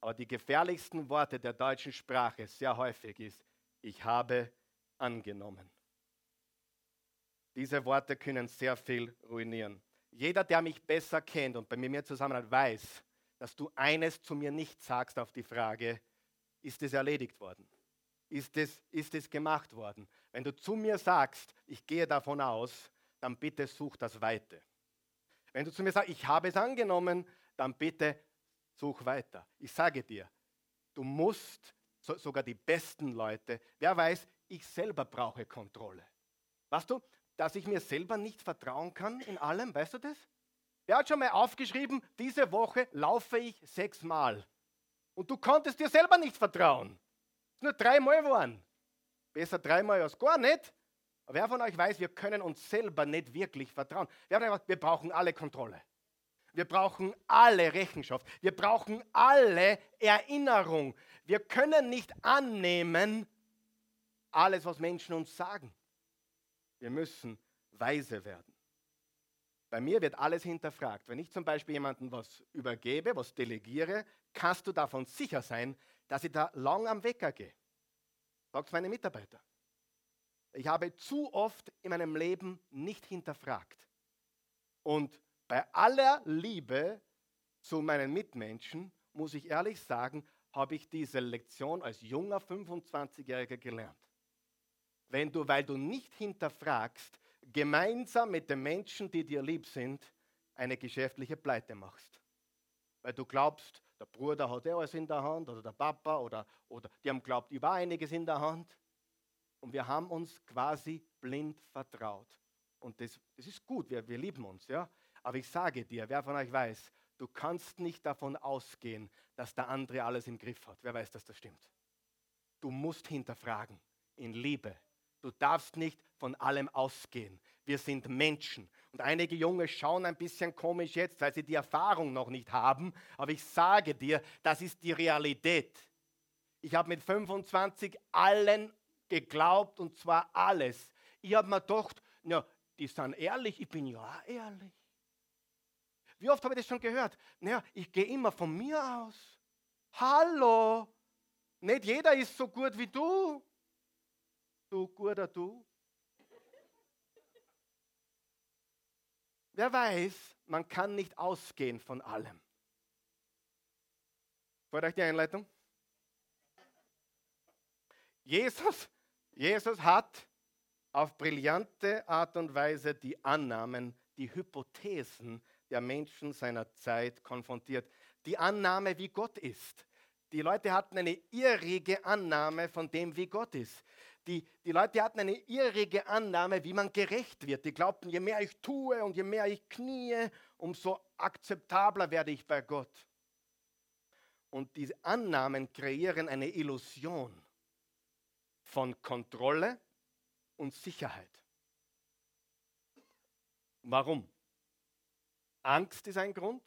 Aber die gefährlichsten Worte der deutschen Sprache sehr häufig ist, ich habe angenommen. Diese Worte können sehr viel ruinieren. Jeder, der mich besser kennt und bei mir zusammen hat, weiß, dass du eines zu mir nicht sagst auf die Frage, ist es erledigt worden? Ist es, ist es gemacht worden? Wenn du zu mir sagst, ich gehe davon aus, dann bitte such das Weite. Wenn du zu mir sagst, ich habe es angenommen, dann bitte such weiter. Ich sage dir, du musst, so, sogar die besten Leute, wer weiß, ich selber brauche Kontrolle. Weißt du, dass ich mir selber nicht vertrauen kann in allem, weißt du das? Wer hat schon mal aufgeschrieben, diese Woche laufe ich sechsmal. Und du konntest dir selber nicht vertrauen. Nur dreimal waren. Besser dreimal als gar nicht. Aber wer von euch weiß, wir können uns selber nicht wirklich vertrauen. Wir brauchen alle Kontrolle. Wir brauchen alle Rechenschaft. Wir brauchen alle Erinnerung. Wir können nicht annehmen, alles, was Menschen uns sagen. Wir müssen weise werden. Bei mir wird alles hinterfragt. Wenn ich zum Beispiel jemandem was übergebe, was delegiere, kannst du davon sicher sein, dass ich da lang am Wecker gehe. Sagt meine Mitarbeiter. Ich habe zu oft in meinem Leben nicht hinterfragt. Und bei aller Liebe zu meinen Mitmenschen, muss ich ehrlich sagen, habe ich diese Lektion als junger 25-Jähriger gelernt. Wenn du, weil du nicht hinterfragst, gemeinsam mit den Menschen, die dir lieb sind, eine geschäftliche Pleite machst. Weil du glaubst, der Bruder hat alles in der Hand oder der Papa oder, oder die haben glaubt, ich war einiges in der Hand. Und wir haben uns quasi blind vertraut. Und das, das ist gut, wir, wir lieben uns, ja. Aber ich sage dir, wer von euch weiß, du kannst nicht davon ausgehen, dass der andere alles im Griff hat. Wer weiß, dass das stimmt? Du musst hinterfragen, in Liebe. Du darfst nicht von allem ausgehen. Wir sind Menschen. Und einige Junge schauen ein bisschen komisch jetzt, weil sie die Erfahrung noch nicht haben. Aber ich sage dir, das ist die Realität. Ich habe mit 25 allen geglaubt und zwar alles. Ich habe mir gedacht, ja, die sind ehrlich, ich bin ja ehrlich. Wie oft habe ich das schon gehört? Naja, ich gehe immer von mir aus. Hallo, nicht jeder ist so gut wie du. Du guter du. Wer weiß, man kann nicht ausgehen von allem. Freut euch die Einleitung? Jesus, Jesus hat auf brillante Art und Weise die Annahmen, die Hypothesen der Menschen seiner Zeit konfrontiert. Die Annahme, wie Gott ist. Die Leute hatten eine irrige Annahme von dem, wie Gott ist. Die, die Leute hatten eine irrige Annahme, wie man gerecht wird. Die glaubten, je mehr ich tue und je mehr ich knie, umso akzeptabler werde ich bei Gott. Und diese Annahmen kreieren eine Illusion von Kontrolle und Sicherheit. Warum? Angst ist ein Grund,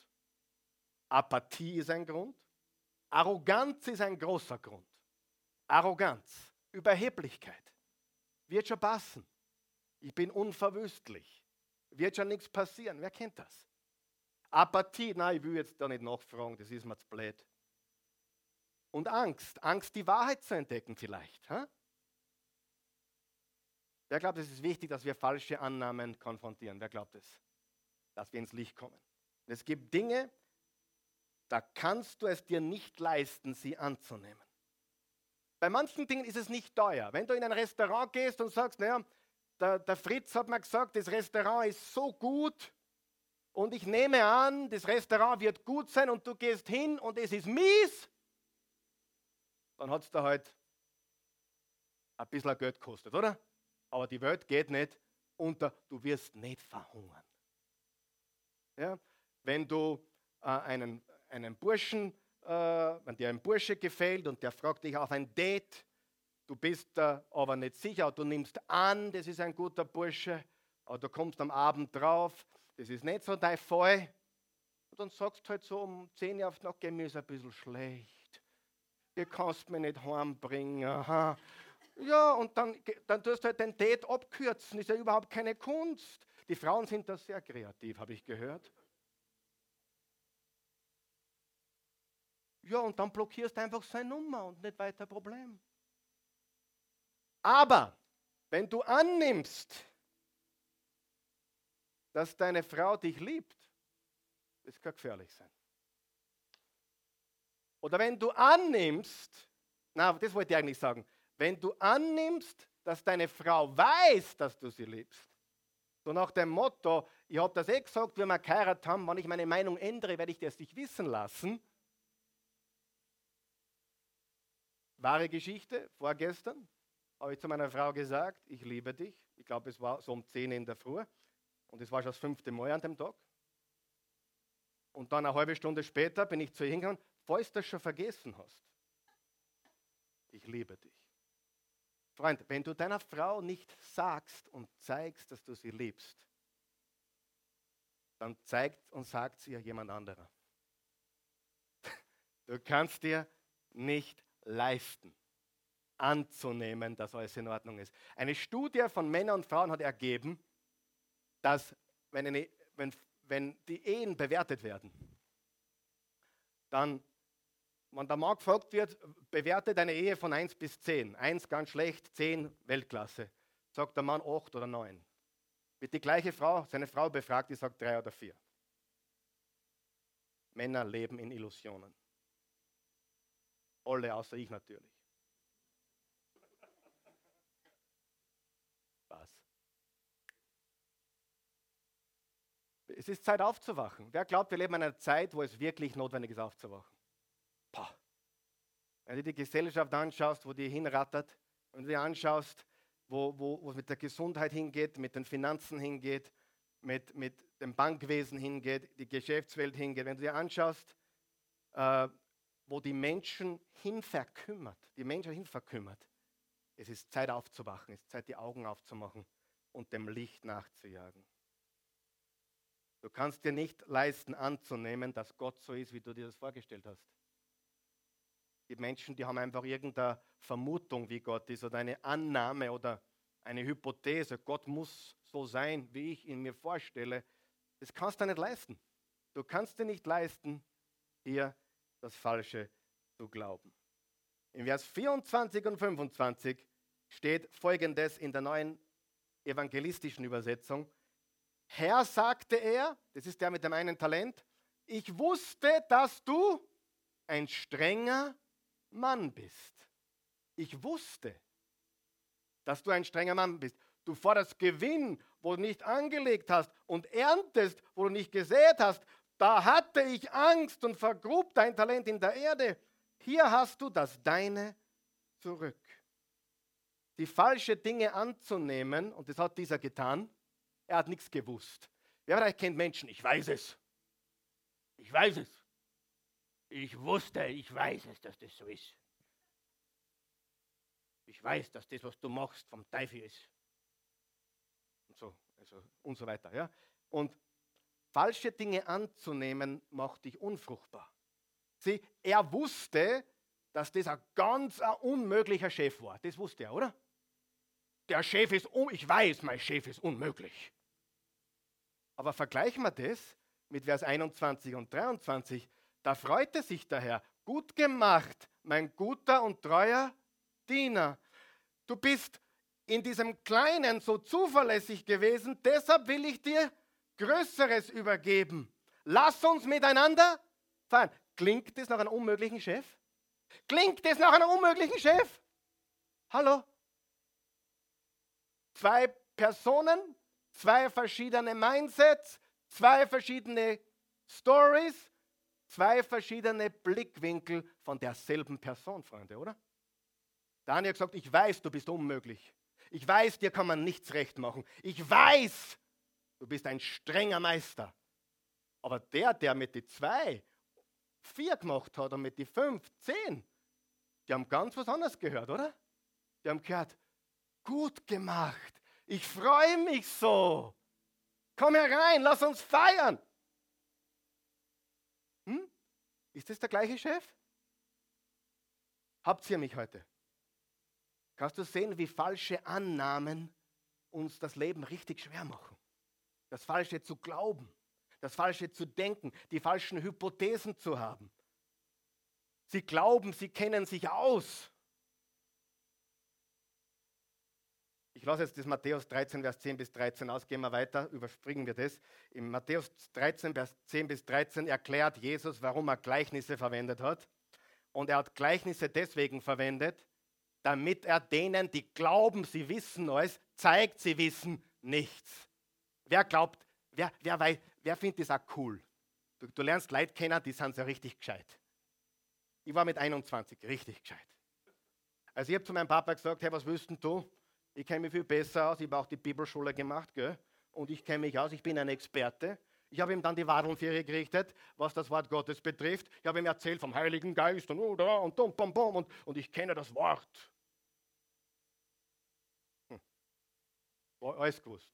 Apathie ist ein Grund, Arroganz ist ein großer Grund. Arroganz, Überheblichkeit. Wird schon passen. Ich bin unverwüstlich. Wird schon nichts passieren. Wer kennt das? Apathie, nein, ich will jetzt da nicht nachfragen, das ist mir zu blöd. Und Angst, Angst, die Wahrheit zu entdecken vielleicht. Ha? Wer glaubt, es ist wichtig, dass wir falsche Annahmen konfrontieren? Wer glaubt es? dass wir ins Licht kommen. Es gibt Dinge, da kannst du es dir nicht leisten, sie anzunehmen. Bei manchen Dingen ist es nicht teuer. Wenn du in ein Restaurant gehst und sagst, naja, der, der Fritz hat mir gesagt, das Restaurant ist so gut und ich nehme an, das Restaurant wird gut sein und du gehst hin und es ist mies, dann hat es da halt ein bisschen Geld gekostet, oder? Aber die Welt geht nicht unter, du wirst nicht verhungern. Ja? Wenn du äh, einen, einen Burschen, wenn dir ein Bursche gefällt und der fragt dich auf ein Date, du bist äh, aber nicht sicher, du nimmst an, das ist ein guter Bursche, aber du kommst am Abend drauf, das ist nicht so dein Fall, und dann sagst du halt so um 10 Uhr auf Nacht, mir ist ein bisschen schlecht, ihr kannst mich nicht heimbringen, aha. Ja, und dann, dann tust du halt den Date abkürzen, ist ja überhaupt keine Kunst. Die Frauen sind da sehr kreativ, habe ich gehört. Ja, und dann blockierst du einfach seine Nummer und nicht weiter Problem. Aber wenn du annimmst, dass deine Frau dich liebt, das kann gefährlich sein. Oder wenn du annimmst, na, das wollte ich eigentlich sagen, wenn du annimmst, dass deine Frau weiß, dass du sie liebst, so nach dem Motto, ich habe das eh gesagt, wie wir geheiratet haben, wenn ich meine Meinung ändere, werde ich das nicht wissen lassen. Wahre Geschichte, vorgestern habe ich zu meiner Frau gesagt, ich liebe dich. Ich glaube, es war so um 10 in der Früh und es war schon das fünfte Mal an dem Tag. Und dann eine halbe Stunde später bin ich zu ihr hingegangen, falls du das schon vergessen hast. Ich liebe dich. Freund, wenn du deiner Frau nicht sagst und zeigst, dass du sie liebst, dann zeigt und sagt sie ja jemand anderer. Du kannst dir nicht leisten, anzunehmen, dass alles in Ordnung ist. Eine Studie von Männern und Frauen hat ergeben, dass wenn, eine, wenn, wenn die Ehen bewertet werden, dann, wenn der Mann gefragt wird, bewertet eine Ehe von 1 bis 10. 1 ganz schlecht, 10 Weltklasse. Sagt der Mann 8 oder 9. Wird die gleiche Frau, seine Frau befragt, die sagt 3 oder 4. Männer leben in Illusionen. Alle außer ich natürlich. Was? Es ist Zeit aufzuwachen. Wer glaubt, wir leben in einer Zeit, wo es wirklich notwendig ist, aufzuwachen? Pah. Wenn du die Gesellschaft anschaust, wo die hinrattert, wenn du dir anschaust, wo, wo, wo es mit der Gesundheit hingeht, mit den Finanzen hingeht, mit, mit dem Bankwesen hingeht, die Geschäftswelt hingeht, wenn du dir anschaust, äh, wo die Menschen hinverkümmert, die Menschen hinverkümmert. Es ist Zeit aufzuwachen, es ist Zeit, die Augen aufzumachen und dem Licht nachzujagen. Du kannst dir nicht leisten anzunehmen, dass Gott so ist, wie du dir das vorgestellt hast. Die Menschen, die haben einfach irgendeine Vermutung, wie Gott ist, oder eine Annahme oder eine Hypothese. Gott muss so sein, wie ich ihn mir vorstelle. Das kannst du nicht leisten. Du kannst dir nicht leisten, hier das Falsche zu glauben. Im Vers 24 und 25 steht folgendes in der neuen evangelistischen Übersetzung. Herr, sagte er, das ist der mit dem einen Talent, ich wusste, dass du ein strenger Mann bist. Ich wusste, dass du ein strenger Mann bist. Du forderst Gewinn, wo du nicht angelegt hast und erntest, wo du nicht gesät hast. Da hatte ich Angst und vergrub dein Talent in der Erde. Hier hast du das Deine zurück. Die falsche Dinge anzunehmen, und das hat dieser getan, er hat nichts gewusst. Wer von euch kennt Menschen? Ich weiß es. Ich weiß es. Ich wusste, ich weiß es, dass das so ist. Ich weiß, dass das, was du machst, vom Teufel ist. Und so, also, und so weiter. Ja? Und Falsche Dinge anzunehmen macht dich unfruchtbar. Sieh, er wusste, dass das ein ganz ein unmöglicher Chef war. Das wusste er, oder? Der Chef ist, un ich weiß, mein Chef ist unmöglich. Aber vergleichen wir das mit Vers 21 und 23. Da freute sich der Herr. Gut gemacht, mein guter und treuer Diener. Du bist in diesem Kleinen so zuverlässig gewesen, deshalb will ich dir Größeres übergeben. Lass uns miteinander fahren. Klingt das nach einem unmöglichen Chef? Klingt das nach einem unmöglichen Chef? Hallo? Zwei Personen, zwei verschiedene Mindsets, zwei verschiedene Stories, zwei verschiedene Blickwinkel von derselben Person, Freunde, oder? Daniel hat gesagt, ich weiß, du bist unmöglich. Ich weiß, dir kann man nichts recht machen. Ich weiß, du bist ein strenger Meister. Aber der, der mit die zwei vier gemacht hat und mit die fünf zehn, die haben ganz was anderes gehört, oder? Die haben gehört, gut gemacht. Ich freue mich so. Komm herein, lass uns feiern. Hm? Ist das der gleiche Chef? Habt ihr mich heute? Kannst du sehen, wie falsche Annahmen uns das Leben richtig schwer machen? Das Falsche zu glauben, das Falsche zu denken, die falschen Hypothesen zu haben. Sie glauben, sie kennen sich aus. Ich lasse jetzt das Matthäus 13, Vers 10 bis 13 aus, gehen wir weiter, überspringen wir das. In Matthäus 13, Vers 10 bis 13 erklärt Jesus, warum er Gleichnisse verwendet hat. Und er hat Gleichnisse deswegen verwendet, damit er denen, die glauben, sie wissen alles, zeigt, sie wissen nichts. Wer glaubt, wer, wer, weiß, wer findet das auch cool? Du, du lernst Leute kennen, die sind so richtig gescheit. Ich war mit 21 richtig gescheit. Also ich habe zu meinem Papa gesagt, hey, was willst du? Ich kenne mich viel besser aus, ich habe auch die Bibelschule gemacht, gell? und ich kenne mich aus, ich bin ein Experte. Ich habe ihm dann die Wadelnfähre gerichtet, was das Wort Gottes betrifft. Ich habe ihm erzählt vom Heiligen Geist und und dum, bum, bum, und, und ich kenne das Wort. Hm. Alles gewusst.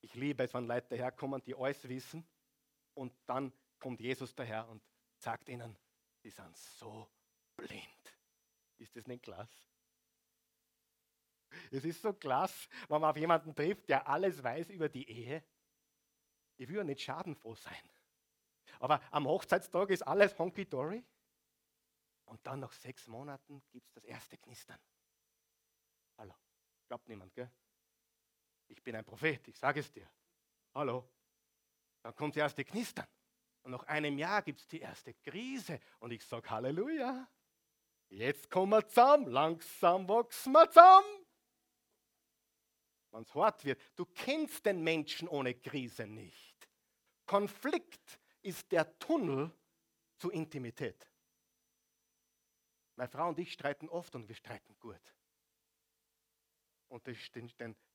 Ich liebe es, wenn Leute daherkommen, die alles wissen und dann kommt Jesus daher und sagt ihnen, sie sind so blind. Ist das nicht klasse? Es ist so klasse, wenn man auf jemanden trifft, der alles weiß über die Ehe. Ich will ja nicht schadenfroh sein. Aber am Hochzeitstag ist alles honky-dory. Und dann nach sechs Monaten gibt es das erste Knistern. Hallo, glaubt niemand, gell? Ich bin ein Prophet, ich sage es dir. Hallo. Dann kommt das erste Knistern. Und nach einem Jahr gibt es die erste Krise. Und ich sage Halleluja. Jetzt kommen wir zusammen. Langsam wachsen wir zusammen wenn es hart wird. Du kennst den Menschen ohne Krise nicht. Konflikt ist der Tunnel zur Intimität. Meine Frau und ich streiten oft und wir streiten gut. Und das,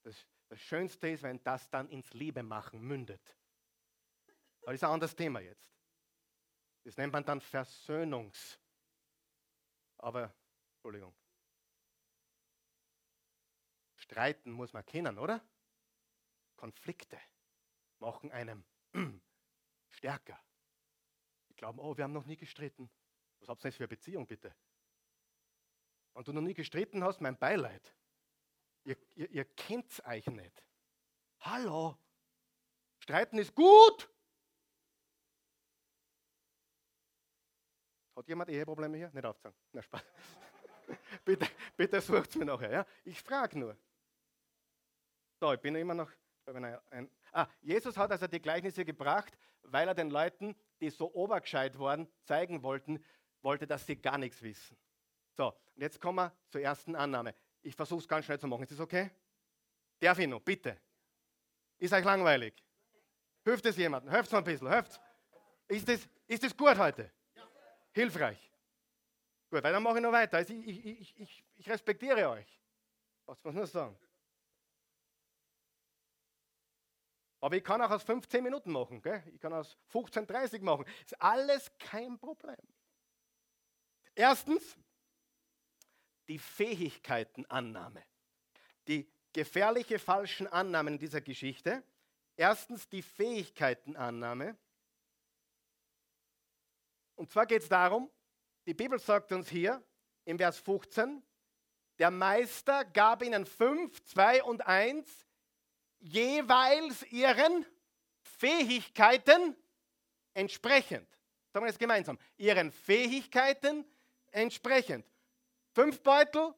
das, das Schönste ist, wenn das dann ins Liebe machen mündet. Aber das ist ein anderes Thema jetzt. Das nennt man dann Versöhnungs. Aber, Entschuldigung, Streiten muss man kennen, oder? Konflikte machen einem stärker. Die glauben, oh, wir haben noch nie gestritten. Was habt ihr jetzt für eine Beziehung, bitte? Wenn du noch nie gestritten hast, mein Beileid. Ihr, ihr, ihr kennt euch nicht. Hallo, streiten ist gut. Hat jemand Eheprobleme hier? Nicht aufzeigen. Na, Spaß. bitte, bitte sucht es mir nachher. Ja? Ich frage nur. So, ich bin immer noch. Ein, ah, Jesus hat also die Gleichnisse gebracht, weil er den Leuten, die so obergescheit waren, zeigen wollten, wollte, dass sie gar nichts wissen. So, und jetzt kommen wir zur ersten Annahme. Ich versuche es ganz schnell zu machen. Ist das okay? Darf ich noch? Bitte. Ist euch langweilig? Hilft es jemandem? Hilft es ein bisschen? Hilft's? Ist das, ist das gut heute? Hilfreich? Gut, weil dann mache ich noch weiter. Also ich, ich, ich, ich respektiere euch. Was muss nur sagen? Aber ich kann auch aus 15 Minuten machen. Gell? Ich kann aus 15, 30 machen. Ist alles kein Problem. Erstens, die Fähigkeitenannahme. Die gefährliche falschen Annahmen in dieser Geschichte. Erstens die Fähigkeitenannahme. Und zwar geht es darum, die Bibel sagt uns hier im Vers 15, der Meister gab ihnen 5, 2 und 1 jeweils ihren Fähigkeiten entsprechend. Sagen wir das gemeinsam. Ihren Fähigkeiten entsprechend. Fünf Beutel,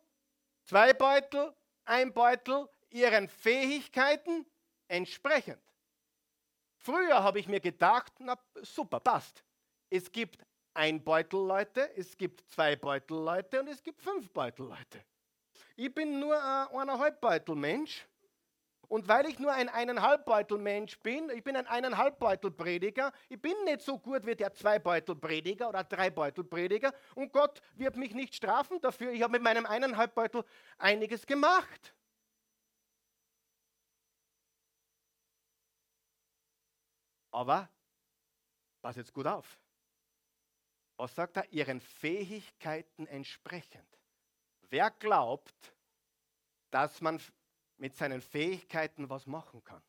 zwei Beutel, ein Beutel, ihren Fähigkeiten entsprechend. Früher habe ich mir gedacht, na super, passt. Es gibt ein Beutel Leute, es gibt zwei Beutel Leute und es gibt fünf Beutel Leute. Ich bin nur ein eineinhalb Beutel Mensch Und weil ich nur ein eineinhalbbeutel-Mensch bin, ich bin ein eineinhalbbeutel-Prediger, ich bin nicht so gut wie der Zwei-Beutel-Prediger oder Drei-Beutel-Prediger und Gott wird mich nicht strafen dafür. Ich habe mit meinem eineinhalb Beutel einiges gemacht. Aber pass jetzt gut auf. Was sagt er? Ihren Fähigkeiten entsprechend. Wer glaubt, dass man mit seinen Fähigkeiten was machen kann?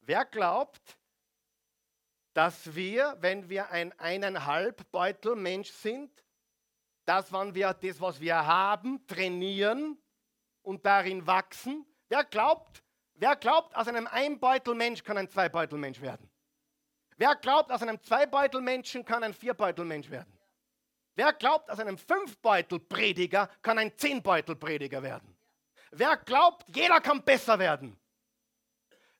Wer glaubt, dass wir, wenn wir ein eineinhalb Beutel Mensch sind, dass wenn wir das, was wir haben, trainieren und darin wachsen, wer glaubt, wer glaubt, aus einem Einbeutel Mensch kann ein Zweibeutel Mensch werden? Wer glaubt, aus einem Zweibeutel Menschen kann ein Vierbeutel Mensch werden? Wer glaubt, aus einem Fünfbeutel Prediger kann ein Zehnbeutel Prediger werden? Wer glaubt, jeder kann besser werden?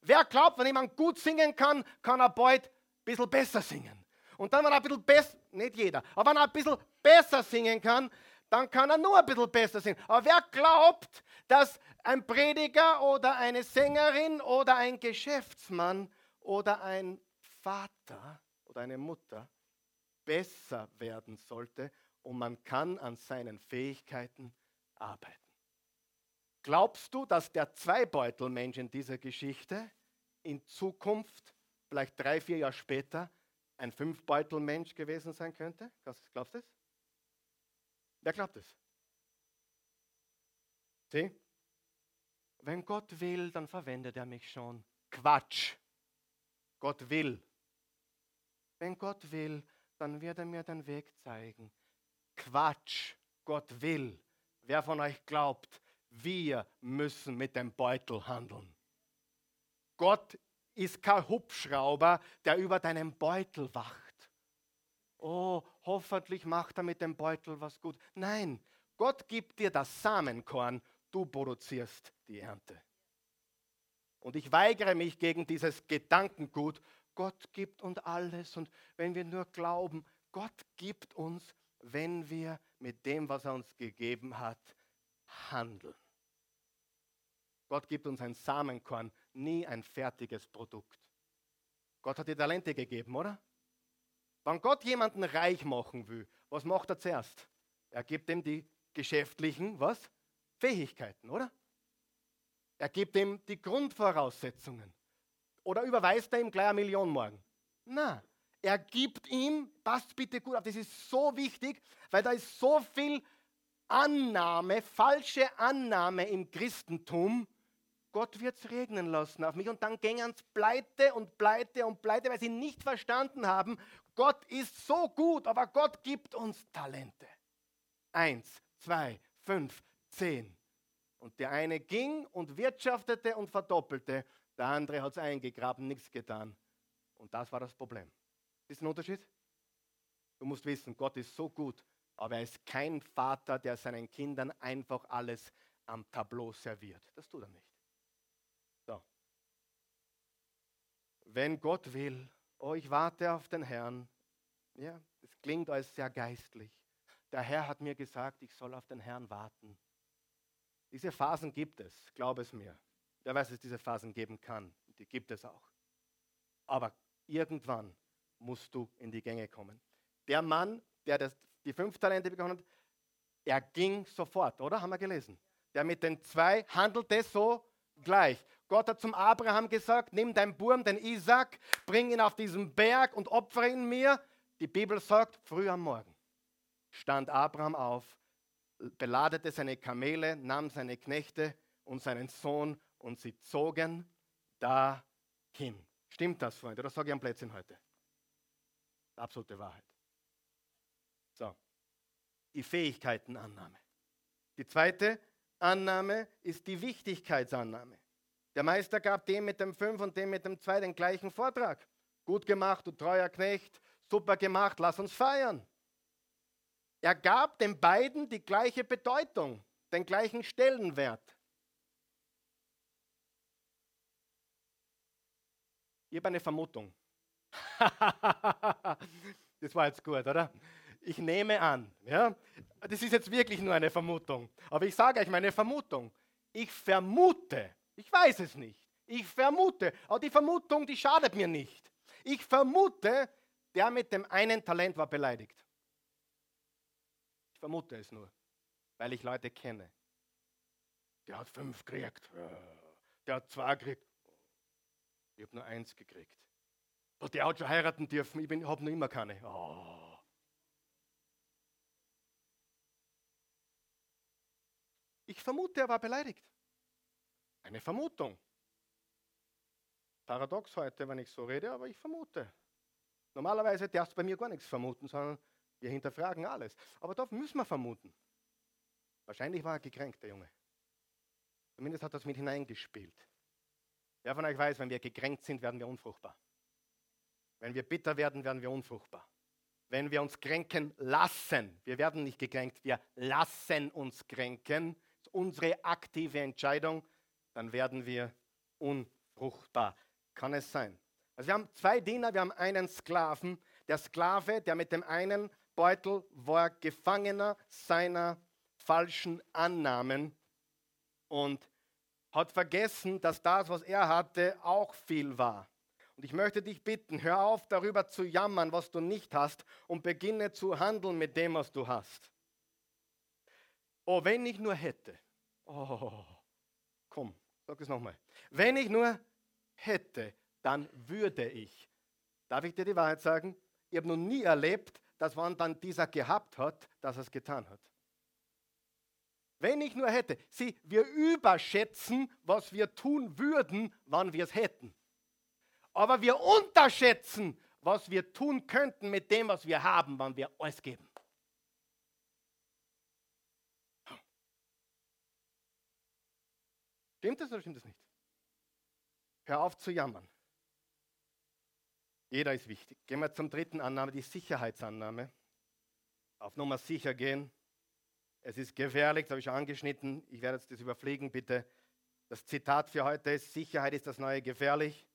Wer glaubt, wenn jemand gut singen kann, kann er bald ein bisschen besser singen? Und dann, wenn er ein bisschen besser, nicht jeder, aber wenn er ein bisschen besser singen kann, dann kann er nur ein bisschen besser singen. Aber wer glaubt, dass ein Prediger oder eine Sängerin oder ein Geschäftsmann oder ein Vater oder eine Mutter besser werden sollte und man kann an seinen Fähigkeiten arbeiten. Glaubst du, dass der Zweibeutelmensch in dieser Geschichte in Zukunft, vielleicht drei, vier Jahre später, ein Fünfbeutelmensch gewesen sein könnte? Glaubst du das? Wer glaubt es? Sieh? Wenn Gott will, dann verwendet er mich schon. Quatsch. Gott will. Wenn Gott will, dann wird er mir den Weg zeigen. Quatsch, Gott will. Wer von euch glaubt, wir müssen mit dem Beutel handeln? Gott ist kein Hubschrauber, der über deinem Beutel wacht. Oh, hoffentlich macht er mit dem Beutel was gut. Nein, Gott gibt dir das Samenkorn, du produzierst die Ernte. Und ich weigere mich gegen dieses Gedankengut, Gott gibt uns alles und wenn wir nur glauben, Gott gibt uns, wenn wir mit dem, was er uns gegeben hat, handeln. Gott gibt uns ein Samenkorn, nie ein fertiges Produkt. Gott hat die Talente gegeben, oder? Wenn Gott jemanden reich machen will, was macht er zuerst? Er gibt ihm die geschäftlichen, was? Fähigkeiten, oder? Er gibt ihm die Grundvoraussetzungen. Oder überweist er ihm gleich eine Million morgen? Na, er gibt ihm, passt bitte gut auf, das ist so wichtig, weil da ist so viel Annahme, falsche Annahme im Christentum. Gott wird es regnen lassen auf mich und dann gingen es pleite und pleite und pleite, weil sie nicht verstanden haben, Gott ist so gut, aber Gott gibt uns Talente. Eins, zwei, fünf, zehn. Und der eine ging und wirtschaftete und verdoppelte der andere hat es eingegraben, nichts getan. Und das war das Problem. Ist ein Unterschied? Du musst wissen, Gott ist so gut, aber er ist kein Vater, der seinen Kindern einfach alles am Tableau serviert. Das tut er nicht. So. Wenn Gott will, oh, ich warte auf den Herrn. Ja, das klingt als sehr geistlich. Der Herr hat mir gesagt, ich soll auf den Herrn warten. Diese Phasen gibt es, glaub es mir. Wer weiß, dass es diese Phasen geben kann. Die gibt es auch. Aber irgendwann musst du in die Gänge kommen. Der Mann, der das, die fünf Talente bekommen hat, er ging sofort, oder? Haben wir gelesen. Der mit den zwei handelte so gleich. Gott hat zum Abraham gesagt, nimm deinen Burm, den Isaac, bring ihn auf diesen Berg und opfere ihn mir. Die Bibel sagt, früh am Morgen stand Abraham auf, beladete seine Kamele, nahm seine Knechte und seinen Sohn und sie zogen dahin. Stimmt das, Freunde? Oder sage ich am Plätzchen heute? Absolute Wahrheit. So, die Fähigkeitenannahme. Die zweite Annahme ist die Wichtigkeitsannahme. Der Meister gab dem mit dem 5 und dem mit dem 2 den gleichen Vortrag. Gut gemacht, du treuer Knecht, super gemacht, lass uns feiern. Er gab den beiden die gleiche Bedeutung, den gleichen Stellenwert. Ich habe eine Vermutung. das war jetzt gut, oder? Ich nehme an, ja, das ist jetzt wirklich nur eine Vermutung, aber ich sage euch meine Vermutung. Ich vermute, Ich weiß es nicht. Ich vermute, aber die Vermutung, die schadet mir nicht. Ich vermute, der mit dem einen Talent war beleidigt. Ich vermute es nur, weil ich Leute kenne. Der hat fünf gekriegt. Der hat zwei gekriegt. Ich habe nur eins gekriegt. Oh, der hat schon heiraten dürfen, ich habe noch immer keine. Oh. Ich vermute, er war beleidigt. Eine Vermutung. Paradox heute, wenn ich so rede, aber ich vermute. Normalerweise darfst du bei mir gar nichts vermuten, sondern wir hinterfragen alles. Aber da müssen wir vermuten. Wahrscheinlich war er gekränkt, der Junge. Zumindest hat es mit hineingespielt. Wer von euch weiß, wenn wir gekränkt sind, werden wir unfruchtbar. Wenn wir bitter werden, werden wir unfruchtbar. Wenn wir uns kränken lassen, wir werden nicht gekränkt, wir lassen uns kränken, das ist unsere aktive Entscheidung, dann werden wir unfruchtbar. Kann es sein? Also wir haben zwei Diener, wir haben einen Sklaven. Der Sklave, der mit dem einen Beutel war Gefangener seiner falschen Annahmen und hat vergessen, dass das, was er hatte, auch viel war. Und ich möchte dich bitten, hör auf darüber zu jammern, was du nicht hast und beginne zu handeln mit dem, was du hast. Oh, wenn ich nur hätte. Oh, komm, sag es nochmal. Wenn ich nur hätte, dann würde ich. Darf ich dir die Wahrheit sagen? Ich habe noch nie erlebt, dass man dann dieser gehabt hat, dass er es getan hat. Wenn ich nur hätte. Sieh, wir überschätzen, was wir tun würden, wann wir es hätten. Aber wir unterschätzen, was wir tun könnten mit dem, was wir haben, wann wir alles geben. Stimmt das oder stimmt das nicht? Hör auf zu jammern. Jeder ist wichtig. Gehen wir zum dritten Annahme, die Sicherheitsannahme. Auf Nummer sicher gehen. Es ist gefährlich, das habe ich schon angeschnitten. Ich werde jetzt das überfliegen, bitte. Das Zitat für heute ist: Sicherheit ist das neue gefährlich.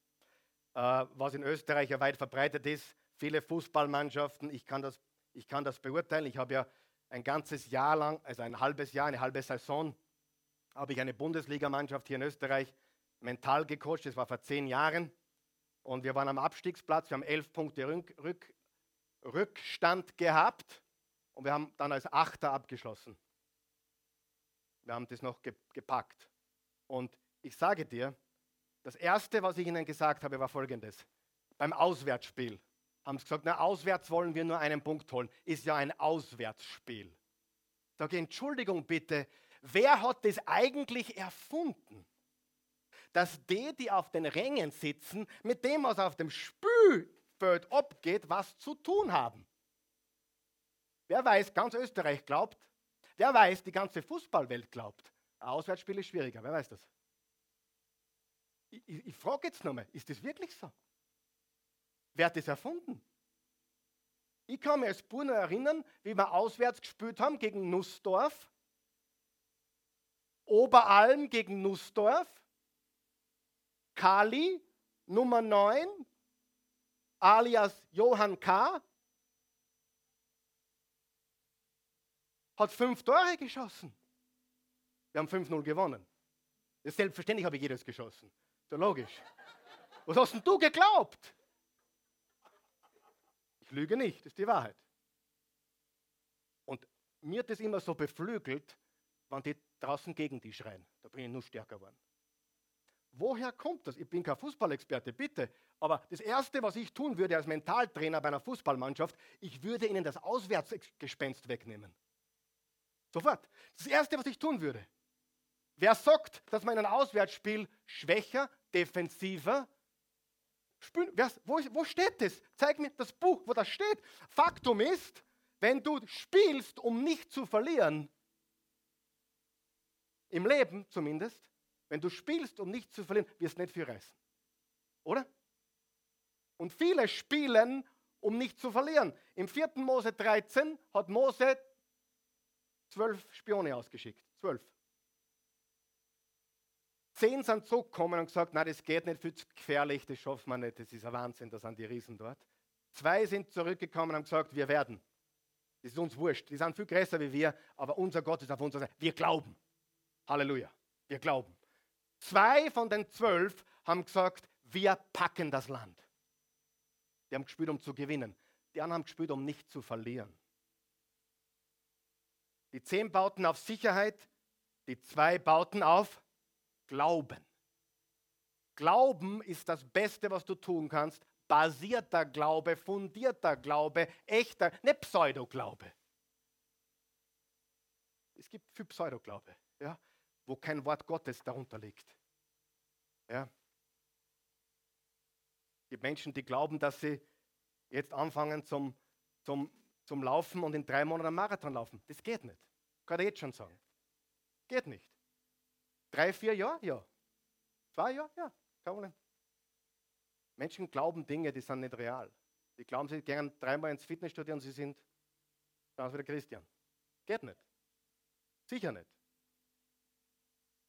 Äh, was in Österreich ja weit verbreitet ist. Viele Fußballmannschaften, ich kann das, ich kann das beurteilen. Ich habe ja ein ganzes Jahr lang, also ein halbes Jahr, eine halbe Saison, habe ich eine Bundesligamannschaft hier in Österreich mental gecoacht. Das war vor zehn Jahren. Und wir waren am Abstiegsplatz. Wir haben elf Punkte Rück, Rück, Rückstand gehabt. Und wir haben dann als Achter abgeschlossen. Wir haben das noch gepackt. Und ich sage dir, das Erste, was ich ihnen gesagt habe, war folgendes. Beim Auswärtsspiel haben sie gesagt, na, auswärts wollen wir nur einen Punkt holen. Ist ja ein Auswärtsspiel. Sage Entschuldigung bitte, wer hat das eigentlich erfunden? Dass die, die auf den Rängen sitzen, mit dem, was auf dem Spülfeld abgeht, was zu tun haben. Wer weiß, ganz Österreich glaubt, wer weiß, die ganze Fußballwelt glaubt. Auswärtsspiel ist schwieriger, wer weiß das? Ich, ich, ich frage jetzt nochmal, ist das wirklich so? Wer hat das erfunden? Ich kann mich als Bub erinnern, wie wir auswärts gespielt haben gegen Nussdorf, Oberalm gegen Nussdorf, Kali, Nummer 9, alias Johann K., hat fünf Tore geschossen. Wir haben 5-0 gewonnen. Selbstverständlich habe ich jedes geschossen. So logisch. Was hast denn du geglaubt? Ich lüge nicht, das ist die Wahrheit. Und mir hat das immer so beflügelt, wenn die draußen gegen die schreien. Da bin ich nur stärker geworden. Woher kommt das? Ich bin kein Fußballexperte, bitte. Aber das Erste, was ich tun würde als Mentaltrainer bei einer Fußballmannschaft, ich würde ihnen das Auswärtsgespenst wegnehmen. Sofort. Das Erste, was ich tun würde. Wer sagt, dass man in einem Auswärtsspiel schwächer, defensiver spielt? Wo, wo steht das? Zeig mir das Buch, wo das steht. Faktum ist, wenn du spielst, um nicht zu verlieren, im Leben zumindest, wenn du spielst, um nicht zu verlieren, wirst du nicht viel reißen. Oder? Und viele spielen, um nicht zu verlieren. Im 4. Mose 13 hat Mose zwölf Spione ausgeschickt. Zwölf. Zehn sind zurückgekommen und gesagt, nein, das geht nicht, viel zu gefährlich, das schaffen wir nicht, das ist ein Wahnsinn, da sind die Riesen dort. Zwei sind zurückgekommen und gesagt, wir werden. Das ist uns wurscht, die sind viel größer wie wir, aber unser Gott ist auf unserer Seite. Wir glauben. Halleluja. Wir glauben. Zwei von den zwölf haben gesagt, wir packen das Land. Die haben gespielt, um zu gewinnen. Die anderen haben gespielt, um nicht zu verlieren. Die zehn bauten auf Sicherheit, die zwei bauten auf Glauben. Glauben ist das Beste, was du tun kannst. Basierter Glaube, fundierter Glaube, echter, nicht Pseudoglaube. Es gibt viel Pseudoglaube, ja, wo kein Wort Gottes darunter liegt. Ja. Gibt Menschen, die glauben, dass sie jetzt anfangen zum, zum, zum Laufen und in drei Monaten einen Marathon laufen. Das geht nicht. Kann ich jetzt schon sagen. Geht nicht. Drei, vier Jahre? Ja. Zwei Jahre? Ja. Kein Problem. Menschen glauben Dinge, die sind nicht real. Die glauben, sie gehen dreimal ins Fitnessstudio und sie sind dann wieder Christian. Geht nicht. Sicher nicht.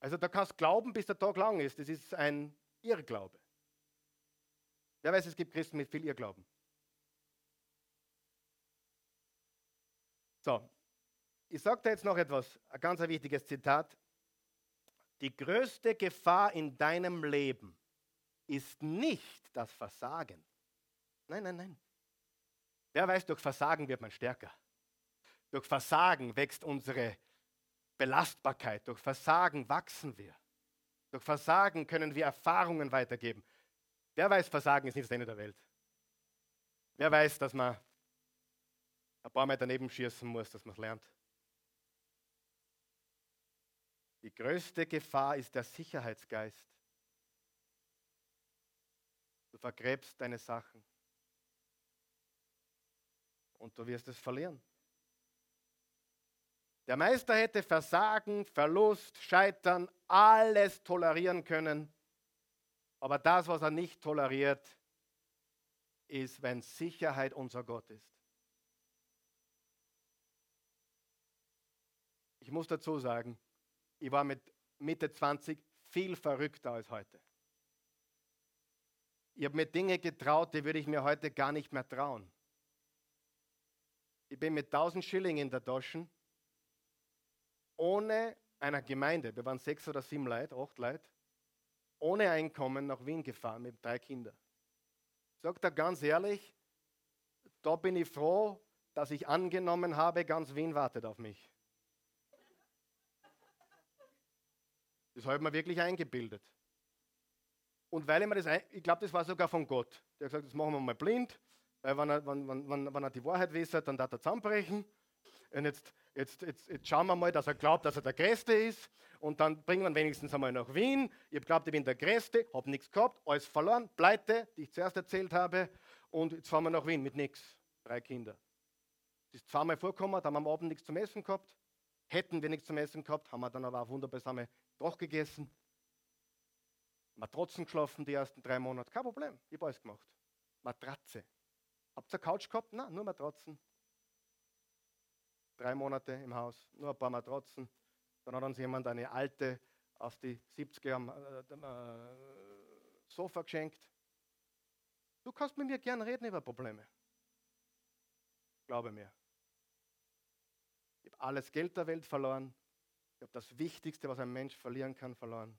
Also da kannst du glauben, bis der Tag lang ist. Das ist ein Irrglaube. Wer weiß, es gibt Christen mit viel Irrglauben. So, ich sage da jetzt noch etwas, ein ganz wichtiges Zitat. Die größte Gefahr in deinem Leben ist nicht das Versagen. Nein, nein, nein. Wer weiß, durch Versagen wird man stärker. Durch Versagen wächst unsere Belastbarkeit. Durch Versagen wachsen wir. Durch Versagen können wir Erfahrungen weitergeben. Wer weiß, Versagen ist nicht das Ende der Welt. Wer weiß, dass man ein paar Meter daneben schießen muss, dass man es lernt. Die größte Gefahr ist der Sicherheitsgeist. Du vergräbst deine Sachen und du wirst es verlieren. Der Meister hätte Versagen, Verlust, Scheitern, alles tolerieren können. Aber das, was er nicht toleriert, ist, wenn Sicherheit unser Gott ist. Ich muss dazu sagen, ich war mit Mitte 20 viel verrückter als heute. Ich habe mir Dinge getraut, die würde ich mir heute gar nicht mehr trauen. Ich bin mit 1000 Schilling in der Tasche ohne einer Gemeinde, wir waren sechs oder sieben Leute, acht Leute, ohne Einkommen nach Wien gefahren mit drei Kindern. Sagt er ganz ehrlich, da bin ich froh, dass ich angenommen habe, ganz Wien wartet auf mich. Das habe ich mir wirklich eingebildet. Und weil ich mir das, ein, ich glaube, das war sogar von Gott. Der hat gesagt, das machen wir mal blind, weil wenn er, wenn, wenn, wenn er die Wahrheit wisst, dann darf er zusammenbrechen. Und jetzt, jetzt, jetzt, jetzt schauen wir mal, dass er glaubt, dass er der Größte ist. Und dann bringen wir ihn wenigstens einmal nach Wien. Ich glaubt, ich bin der Größte, habe nichts gehabt, alles verloren, pleite, die ich zuerst erzählt habe. Und jetzt fahren wir nach Wien mit nichts. Drei Kinder. Das ist zweimal vorgekommen, da haben wir am Abend nichts zum Essen gehabt. Hätten wir nichts zum Essen gehabt, haben wir dann aber auch wunderbare doch gegessen. Matratzen geschlafen die ersten drei Monate. Kein Problem, ich habe alles gemacht. Matratze. Habt ihr Couch gehabt? Nein, nur Matratzen drei Monate im Haus, nur ein paar Matratzen. Dann hat uns jemand eine alte aus die 70er am äh, äh, Sofa geschenkt. Du kannst mit mir gern reden über Probleme. Glaube mir. Ich habe alles Geld der Welt verloren. Ich habe das Wichtigste, was ein Mensch verlieren kann, verloren.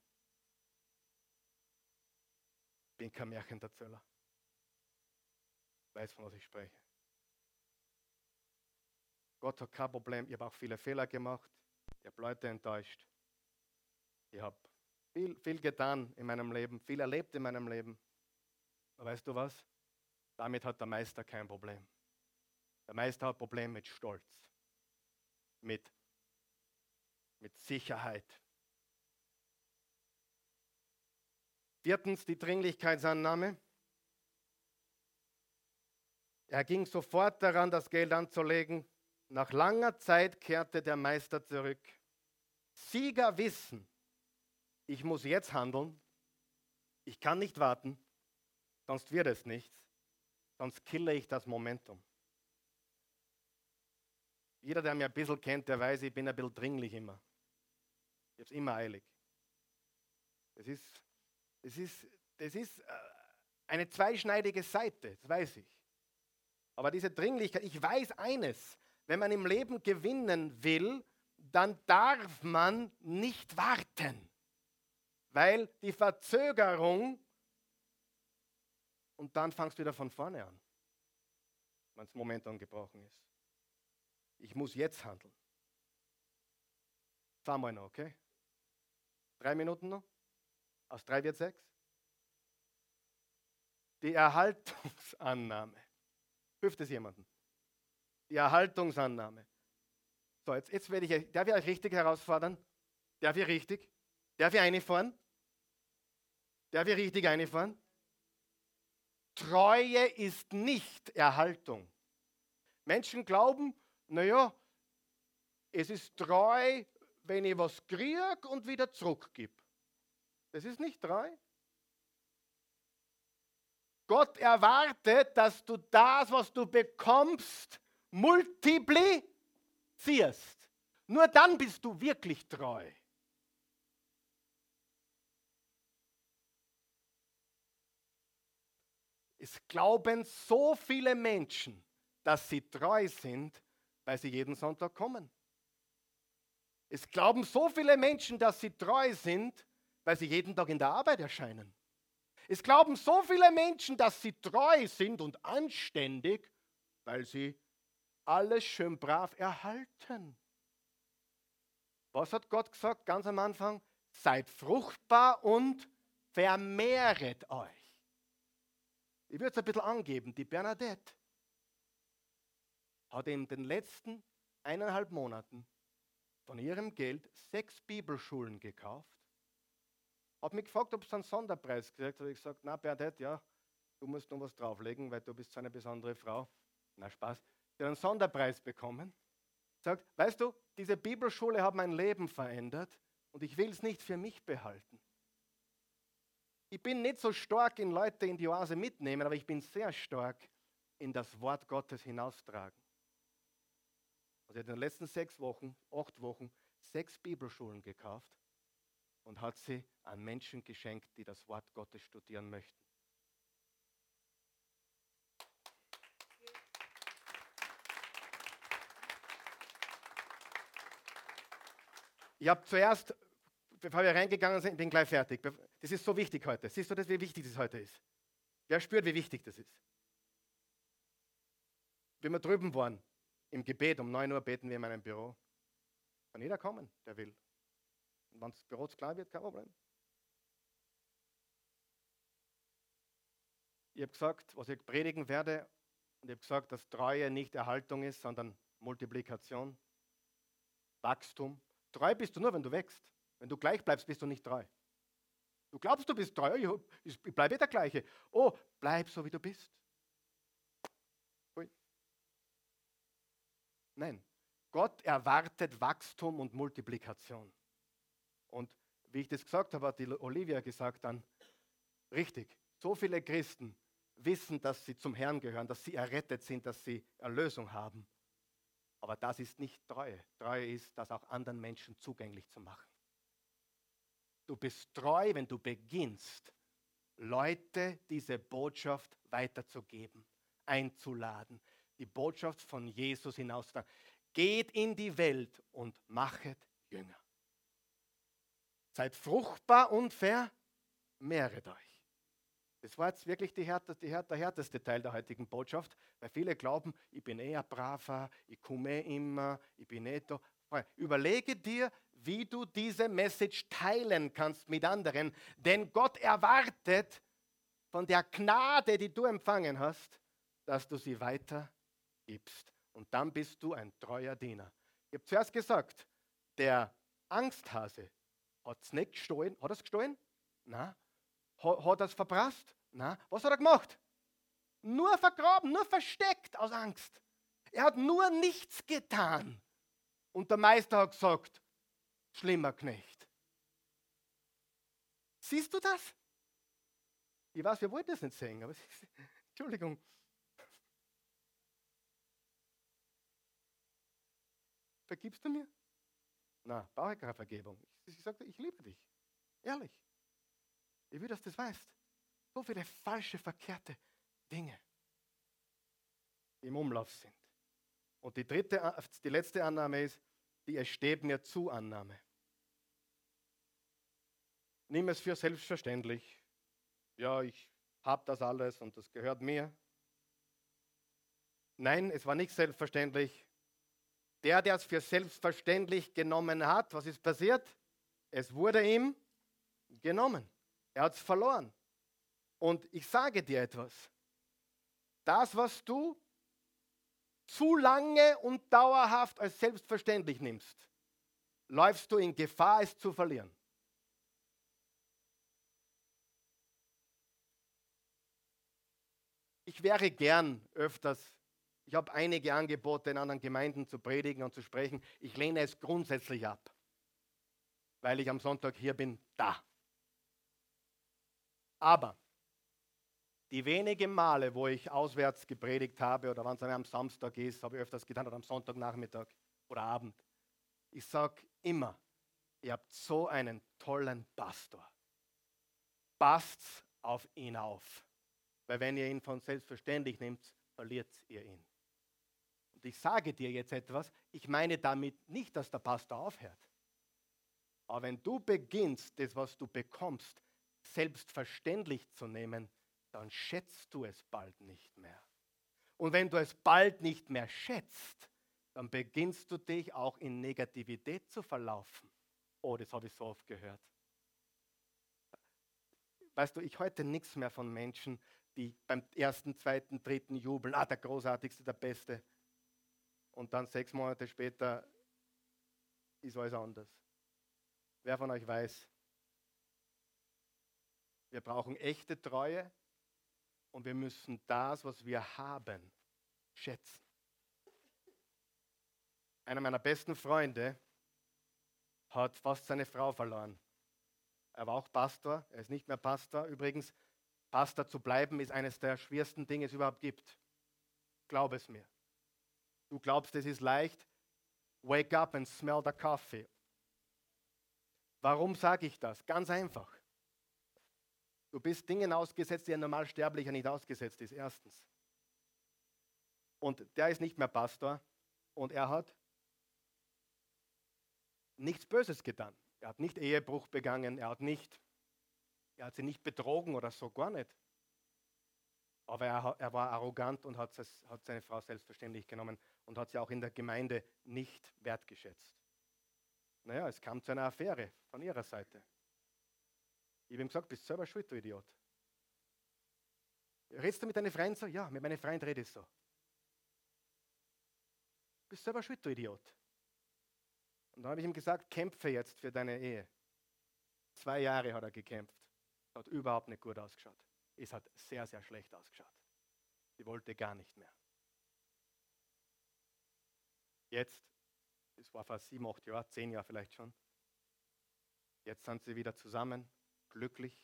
Ich bin kein Märchenerzähler. Ich weiß, von was ich spreche. Gott hat kein Problem. Ich habe auch viele Fehler gemacht. Ich habe Leute enttäuscht. Ich habe viel, viel getan in meinem Leben, viel erlebt in meinem Leben. Aber weißt du was? Damit hat der Meister kein Problem. Der Meister hat ein Problem mit Stolz, mit, mit Sicherheit. Viertens die Dringlichkeitsannahme. Er ging sofort daran, das Geld anzulegen, nach langer Zeit kehrte der Meister zurück. Sieger wissen, ich muss jetzt handeln, ich kann nicht warten, sonst wird es nichts, sonst kille ich das Momentum. Jeder, der mich ein bisschen kennt, der weiß, ich bin ein bisschen dringlich immer. Ich habe es immer eilig. Das ist, das, ist, das ist äh, eine zweischneidige Seite, das weiß ich. Aber diese Dringlichkeit, ich weiß eines, wenn man im Leben gewinnen will, dann darf man nicht warten. weil die Verzögerung und dann fangst du wieder von vorne an, wenn das Momentum gebrochen ist. Ich muss jetzt handeln. Fahren wir noch, okay? Drei Minuten noch? Aus drei wird sechs. Die Erhaltungsannahme. Hilft es jemandem? Die Erhaltungsannahme. So, jetzt, jetzt werde ich, darf ich euch richtig herausfordern? Darf ich richtig? Darf ich einfahren? Darf ich richtig einfahren? Treue ist nicht Erhaltung. Menschen glauben, naja, es ist treu, wenn ich was kriege und wieder zurückgib. Das ist nicht treu. Gott erwartet, dass du das, was du bekommst, multiplizierst. Nur dann bist du wirklich treu. Es glauben so viele Menschen, dass sie treu sind, weil sie jeden Sonntag kommen. Es glauben so viele Menschen, dass sie treu sind, weil sie jeden Tag in der Arbeit erscheinen. Es glauben so viele Menschen, dass sie treu sind und anständig, weil sie alles schön brav erhalten. Was hat Gott gesagt ganz am Anfang? Seid fruchtbar und vermehret euch. Ich würde es ein bisschen angeben. Die Bernadette hat in den letzten eineinhalb Monaten von ihrem Geld sechs Bibelschulen gekauft habe mich gefragt, ob es einen Sonderpreis gekriegt habe. Ich gesagt, na Bernadette, ja, du musst noch was drauflegen, weil du bist so eine besondere Frau. Na Spaß. Hat einen Sonderpreis bekommen. Sagt, weißt du, diese Bibelschule hat mein Leben verändert und ich will es nicht für mich behalten. Ich bin nicht so stark in Leute in die Oase mitnehmen, aber ich bin sehr stark in das Wort Gottes hinaustragen. Also er hat in den letzten sechs Wochen, acht Wochen, sechs Bibelschulen gekauft und hat sie an Menschen geschenkt, die das Wort Gottes studieren möchten. Ich habe zuerst, bevor wir reingegangen sind, bin gleich fertig. Das ist so wichtig heute. Siehst du das, wie wichtig das heute ist? Wer spürt, wie wichtig das ist? Wenn wir drüben waren, im Gebet, um 9 Uhr beten wir in meinem Büro. Kann jeder kommen, der will. Wenn das Büro zu klein wird, kein Problem. Ich habe gesagt, was ich predigen werde, und ich habe gesagt, dass Treue nicht Erhaltung ist, sondern Multiplikation, Wachstum. Treu bist du nur, wenn du wächst. Wenn du gleich bleibst, bist du nicht treu. Du glaubst, du bist treu, ich, bleibe der gleiche. Oh, bleib so, wie du bist. Nein, Gott erwartet Wachstum und Multiplikation. Und wie ich das gesagt habe, hat die Olivia gesagt dann, richtig, so viele Christen wissen, dass sie zum Herrn gehören, dass sie errettet sind, dass sie Erlösung haben. Aber das ist nicht Treue. Treue ist, das auch anderen Menschen zugänglich zu machen. Du bist treu, wenn du beginnst, Leute diese Botschaft weiterzugeben, einzuladen, die Botschaft von Jesus hinauszutragen. Geht in die Welt und machet Jünger. Seid fruchtbar und vermehret euch. Das war jetzt wirklich die härteste, die, der härteste Teil der heutigen Botschaft, weil viele glauben, ich bin eher braver, ich komme eh immer, ich bin eh da. Überlege dir, wie du diese Message teilen kannst mit anderen, denn Gott erwartet von der Gnade, die du empfangen hast, dass du sie weitergibst. Und dann bist du ein treuer Diener. Ich habe zuerst gesagt, der Angsthase hat es nicht gestohlen. Hat er es gestohlen? Nein. Hat, er es verprasst? Nein. Was hat er gemacht? Nur vergraben, nur versteckt aus Angst. Er hat nur nichts getan. Und der Meister hat gesagt, schlimmer Knecht. Siehst du das? Ich weiß, wir wollten das nicht sehen, aber Entschuldigung. Vergibst du mir? Na, brauche ich keine Vergebung. Ich sage, ich liebe dich. Ehrlich. Ich will, dass du das weißt. So viele falsche, verkehrte Dinge im Umlauf sind. Und die dritte, die letzte Annahme ist, die Es steht mir zu Annahme. nimm es für selbstverständlich. Ja, ich habe das alles und das gehört mir. Nein, es war nicht selbstverständlich. Der, der es für selbstverständlich genommen hat, was ist passiert? Es wurde ihm genommen. Er hat es verloren. Und ich sage dir etwas. Das, was du zu lange und dauerhaft als selbstverständlich nimmst, läufst du in Gefahr, es zu verlieren. Ich wäre gern öfters, ich habe einige Angebote in anderen Gemeinden zu predigen und zu sprechen. Ich lehne es grundsätzlich ab, weil ich am Sonntag hier bin, da. Aber die wenigen Male, wo ich auswärts gepredigt habe oder wann es am Samstag ist, habe ich öfters getan oder am Sonntagnachmittag oder Abend. Ich sage immer, ihr habt so einen tollen Pastor. Passt auf ihn auf. Weil wenn ihr ihn von selbstverständlich nehmt, verliert ihr ihn. Und ich sage dir jetzt etwas, ich meine damit nicht, dass der Pastor aufhört. Aber wenn du beginnst, das, was du bekommst, selbstverständlich zu nehmen, dann schätzt du es bald nicht mehr. Und wenn du es bald nicht mehr schätzt, dann beginnst du dich auch in Negativität zu verlaufen. Oh, das habe ich so oft gehört. Weißt du, ich heute nichts mehr von Menschen, die beim ersten, zweiten, dritten jubeln, ah, der großartigste, der beste. Und dann sechs Monate später ist alles anders. Wer von euch weiß, wir brauchen echte Treue und wir müssen das, was wir haben, schätzen. Einer meiner besten Freunde hat fast seine Frau verloren. Er war auch Pastor, er ist nicht mehr Pastor. Übrigens, Pastor zu bleiben ist eines der schwersten Dinge, es überhaupt gibt. Glaub es mir. Du glaubst, es ist leicht. Wake up and smell the coffee. Warum sage ich das? Ganz einfach. Du bist Dingen ausgesetzt, die ein Normalsterblicher nicht ausgesetzt ist, erstens. Und der ist nicht mehr Pastor und er hat nichts Böses getan. Er hat nicht Ehebruch begangen, er hat nicht, er hat sie nicht betrogen oder so, gar nicht. Aber er, er war arrogant und hat, hat seine Frau selbstverständlich genommen und hat sie auch in der Gemeinde nicht wertgeschätzt. Naja, es kam zu einer Affäre von ihrer Seite. Ich habe ihm gesagt, bist selber schuld, du Idiot. Redest du mit deinen Freunden so? Ja, mit meinen Freunden rede ich so. Bist selber schuld, du Idiot. Und dann habe ich ihm gesagt, kämpfe jetzt für deine Ehe. Zwei Jahre hat er gekämpft. Hat überhaupt nicht gut ausgeschaut. Es hat sehr, sehr schlecht ausgeschaut. Sie wollte gar nicht mehr. Jetzt, es war vor sieben, acht Jahren, zehn Jahren vielleicht schon. Jetzt sind sie wieder zusammen glücklich.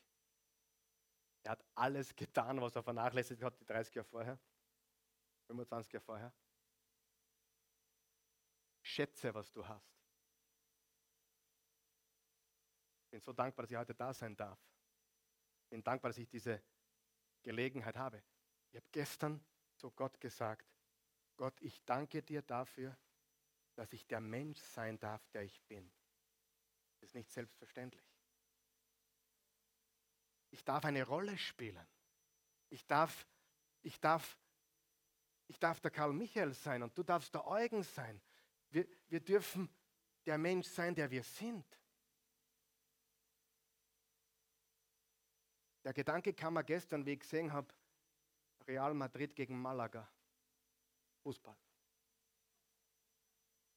Er hat alles getan, was er vernachlässigt hat, die 30 Jahre vorher, 25 Jahre vorher. Schätze, was du hast. Ich bin so dankbar, dass ich heute da sein darf. Ich bin dankbar, dass ich diese Gelegenheit habe. Ich habe gestern zu Gott gesagt, Gott, ich danke dir dafür, dass ich der Mensch sein darf, der ich bin. Das ist nicht selbstverständlich. Ich darf eine Rolle spielen. Ich darf, ich darf, ich darf der Karl Michael sein und du darfst der Eugen sein. Wir, wir dürfen der Mensch sein, der wir sind. Der Gedanke kam mir gestern, wie ich gesehen habe, Real Madrid gegen Malaga. Fußball.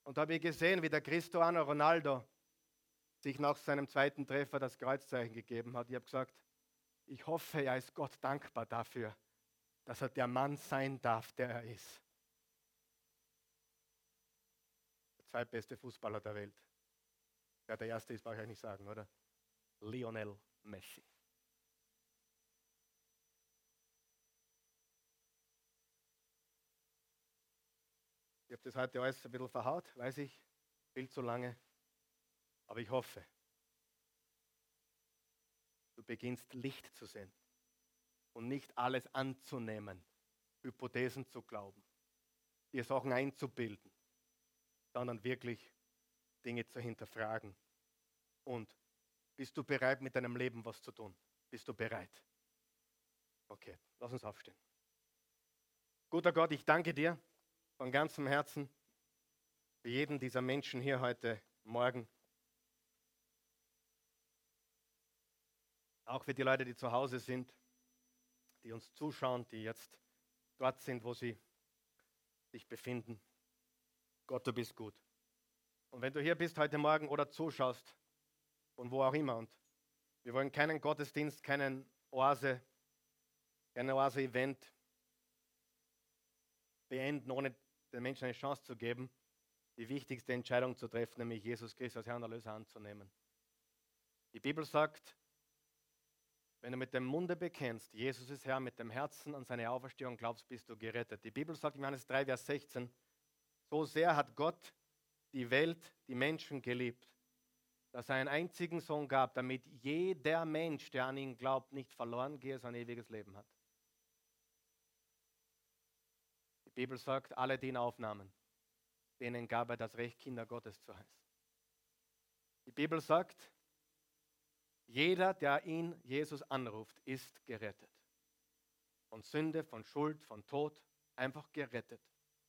Und da habe ich gesehen, wie der Cristiano Ronaldo sich nach seinem zweiten Treffer das Kreuzzeichen gegeben hat. Ich habe gesagt, ich hoffe, er ist Gott dankbar dafür, dass er der Mann sein darf, der er ist. Der zweitbeste Fußballer der Welt. Ja, der erste ist, brauche ich nicht sagen, oder? Lionel Messi. Ich habe das heute alles ein bisschen verhaut, weiß ich, viel zu lange. Aber ich hoffe, Du beginnst Licht zu sehen und nicht alles anzunehmen, Hypothesen zu glauben, dir Sachen einzubilden, sondern wirklich Dinge zu hinterfragen und Bist du bereit, mit deinem Leben was zu tun? Bist du bereit? Okay, lass uns aufstehen. Guter Gott, ich danke dir von ganzem Herzen für jeden dieser Menschen hier heute Morgen. Auch für die Leute, die zu Hause sind, die uns zuschauen, die jetzt dort sind, wo sie sich befinden. Gott, du bist gut. Und wenn du hier bist heute Morgen oder zuschaust, von wo auch immer, und wir wollen keinen Gottesdienst, keinen Oase, kein Oase-Event beenden, ohne den Menschen eine Chance zu geben, die wichtigste Entscheidung zu treffen, nämlich Jesus Christus als Herrn und Erlöser anzunehmen. Die Bibel sagt, wenn du mit dem Munde bekennst, Jesus ist Herr, mit dem Herzen an seine Auferstehung glaubst, bist du gerettet. Die Bibel sagt in Johannes 3, Vers 16, so sehr hat Gott die Welt, die Menschen geliebt, dass er einen einzigen Sohn gab, damit jeder Mensch, der an ihn glaubt, nicht verloren gehe, sein ewiges Leben hat. Die Bibel sagt, alle, die ihn aufnahmen, denen gab er das Recht, Kinder Gottes zu heißen. Die Bibel sagt, jeder, der ihn, Jesus, anruft, ist gerettet. Von Sünde, von Schuld, von Tod, einfach gerettet,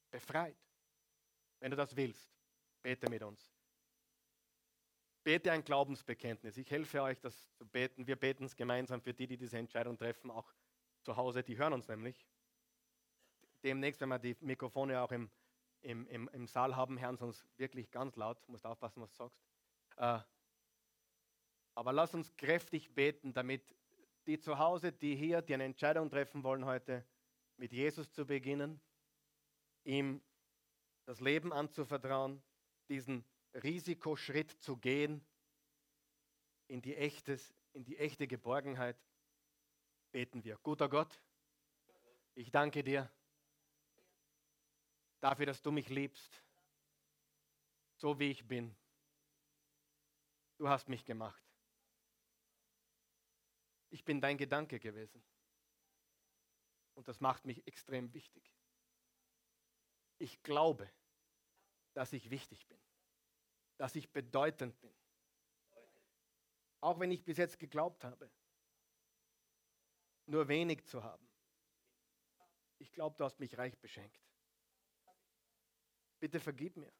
befreit. Wenn du das willst, bete mit uns. Bete ein Glaubensbekenntnis. Ich helfe euch, das zu beten. Wir beten es gemeinsam für die, die diese Entscheidung treffen, auch zu Hause. Die hören uns nämlich. Demnächst, wenn wir die Mikrofone auch im, im, im, im Saal haben, hören sie uns wirklich ganz laut. Du musst aufpassen, was du sagst. Äh, aber lass uns kräftig beten, damit die zu Hause, die hier, die eine Entscheidung treffen wollen heute, mit Jesus zu beginnen, ihm das Leben anzuvertrauen, diesen Risikoschritt zu gehen in die, echtes, in die echte Geborgenheit, beten wir. Guter Gott, ich danke dir dafür, dass du mich liebst, so wie ich bin. Du hast mich gemacht. Ich bin dein Gedanke gewesen. Und das macht mich extrem wichtig. Ich glaube, dass ich wichtig bin, dass ich bedeutend bin. Auch wenn ich bis jetzt geglaubt habe, nur wenig zu haben. Ich glaube, du hast mich reich beschenkt. Bitte vergib mir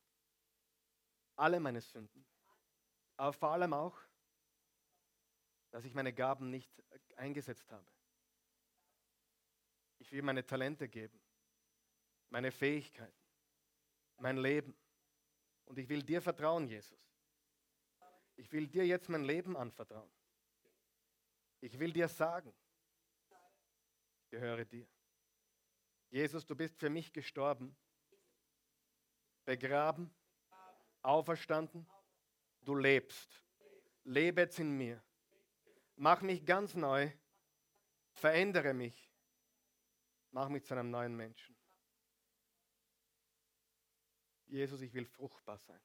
alle meine Sünden, aber vor allem auch dass ich meine Gaben nicht eingesetzt habe. Ich will meine Talente geben, meine Fähigkeiten, mein Leben. Und ich will dir vertrauen, Jesus. Ich will dir jetzt mein Leben anvertrauen. Ich will dir sagen, ich gehöre dir. Jesus, du bist für mich gestorben, begraben, auferstanden, du lebst. Lebe jetzt in mir. Mach mich ganz neu. Verändere mich. Mach mich zu einem neuen Menschen. Jesus, ich will fruchtbar sein.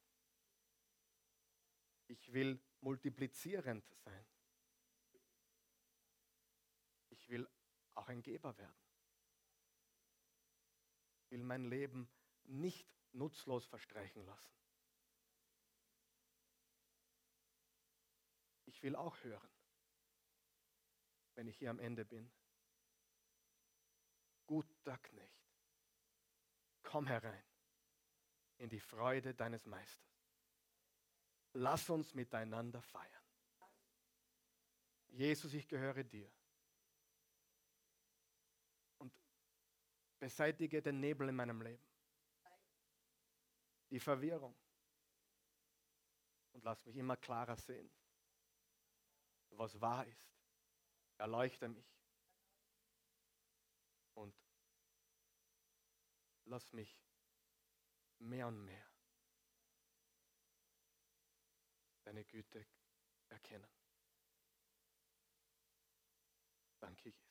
Ich will multiplizierend sein. Ich will auch ein Geber werden. Ich will mein Leben nicht nutzlos verstreichen lassen. Ich will auch hören wenn ich hier am Ende bin. Guter Knecht, komm herein in die Freude deines Meisters. Lass uns miteinander feiern. Jesus, ich gehöre dir. Und beseitige den Nebel in meinem Leben. Die Verwirrung. Und lass mich immer klarer sehen, was wahr ist Erleuchte mich. Und lass mich mehr und mehr deine Güte erkennen. Danke, Jesus.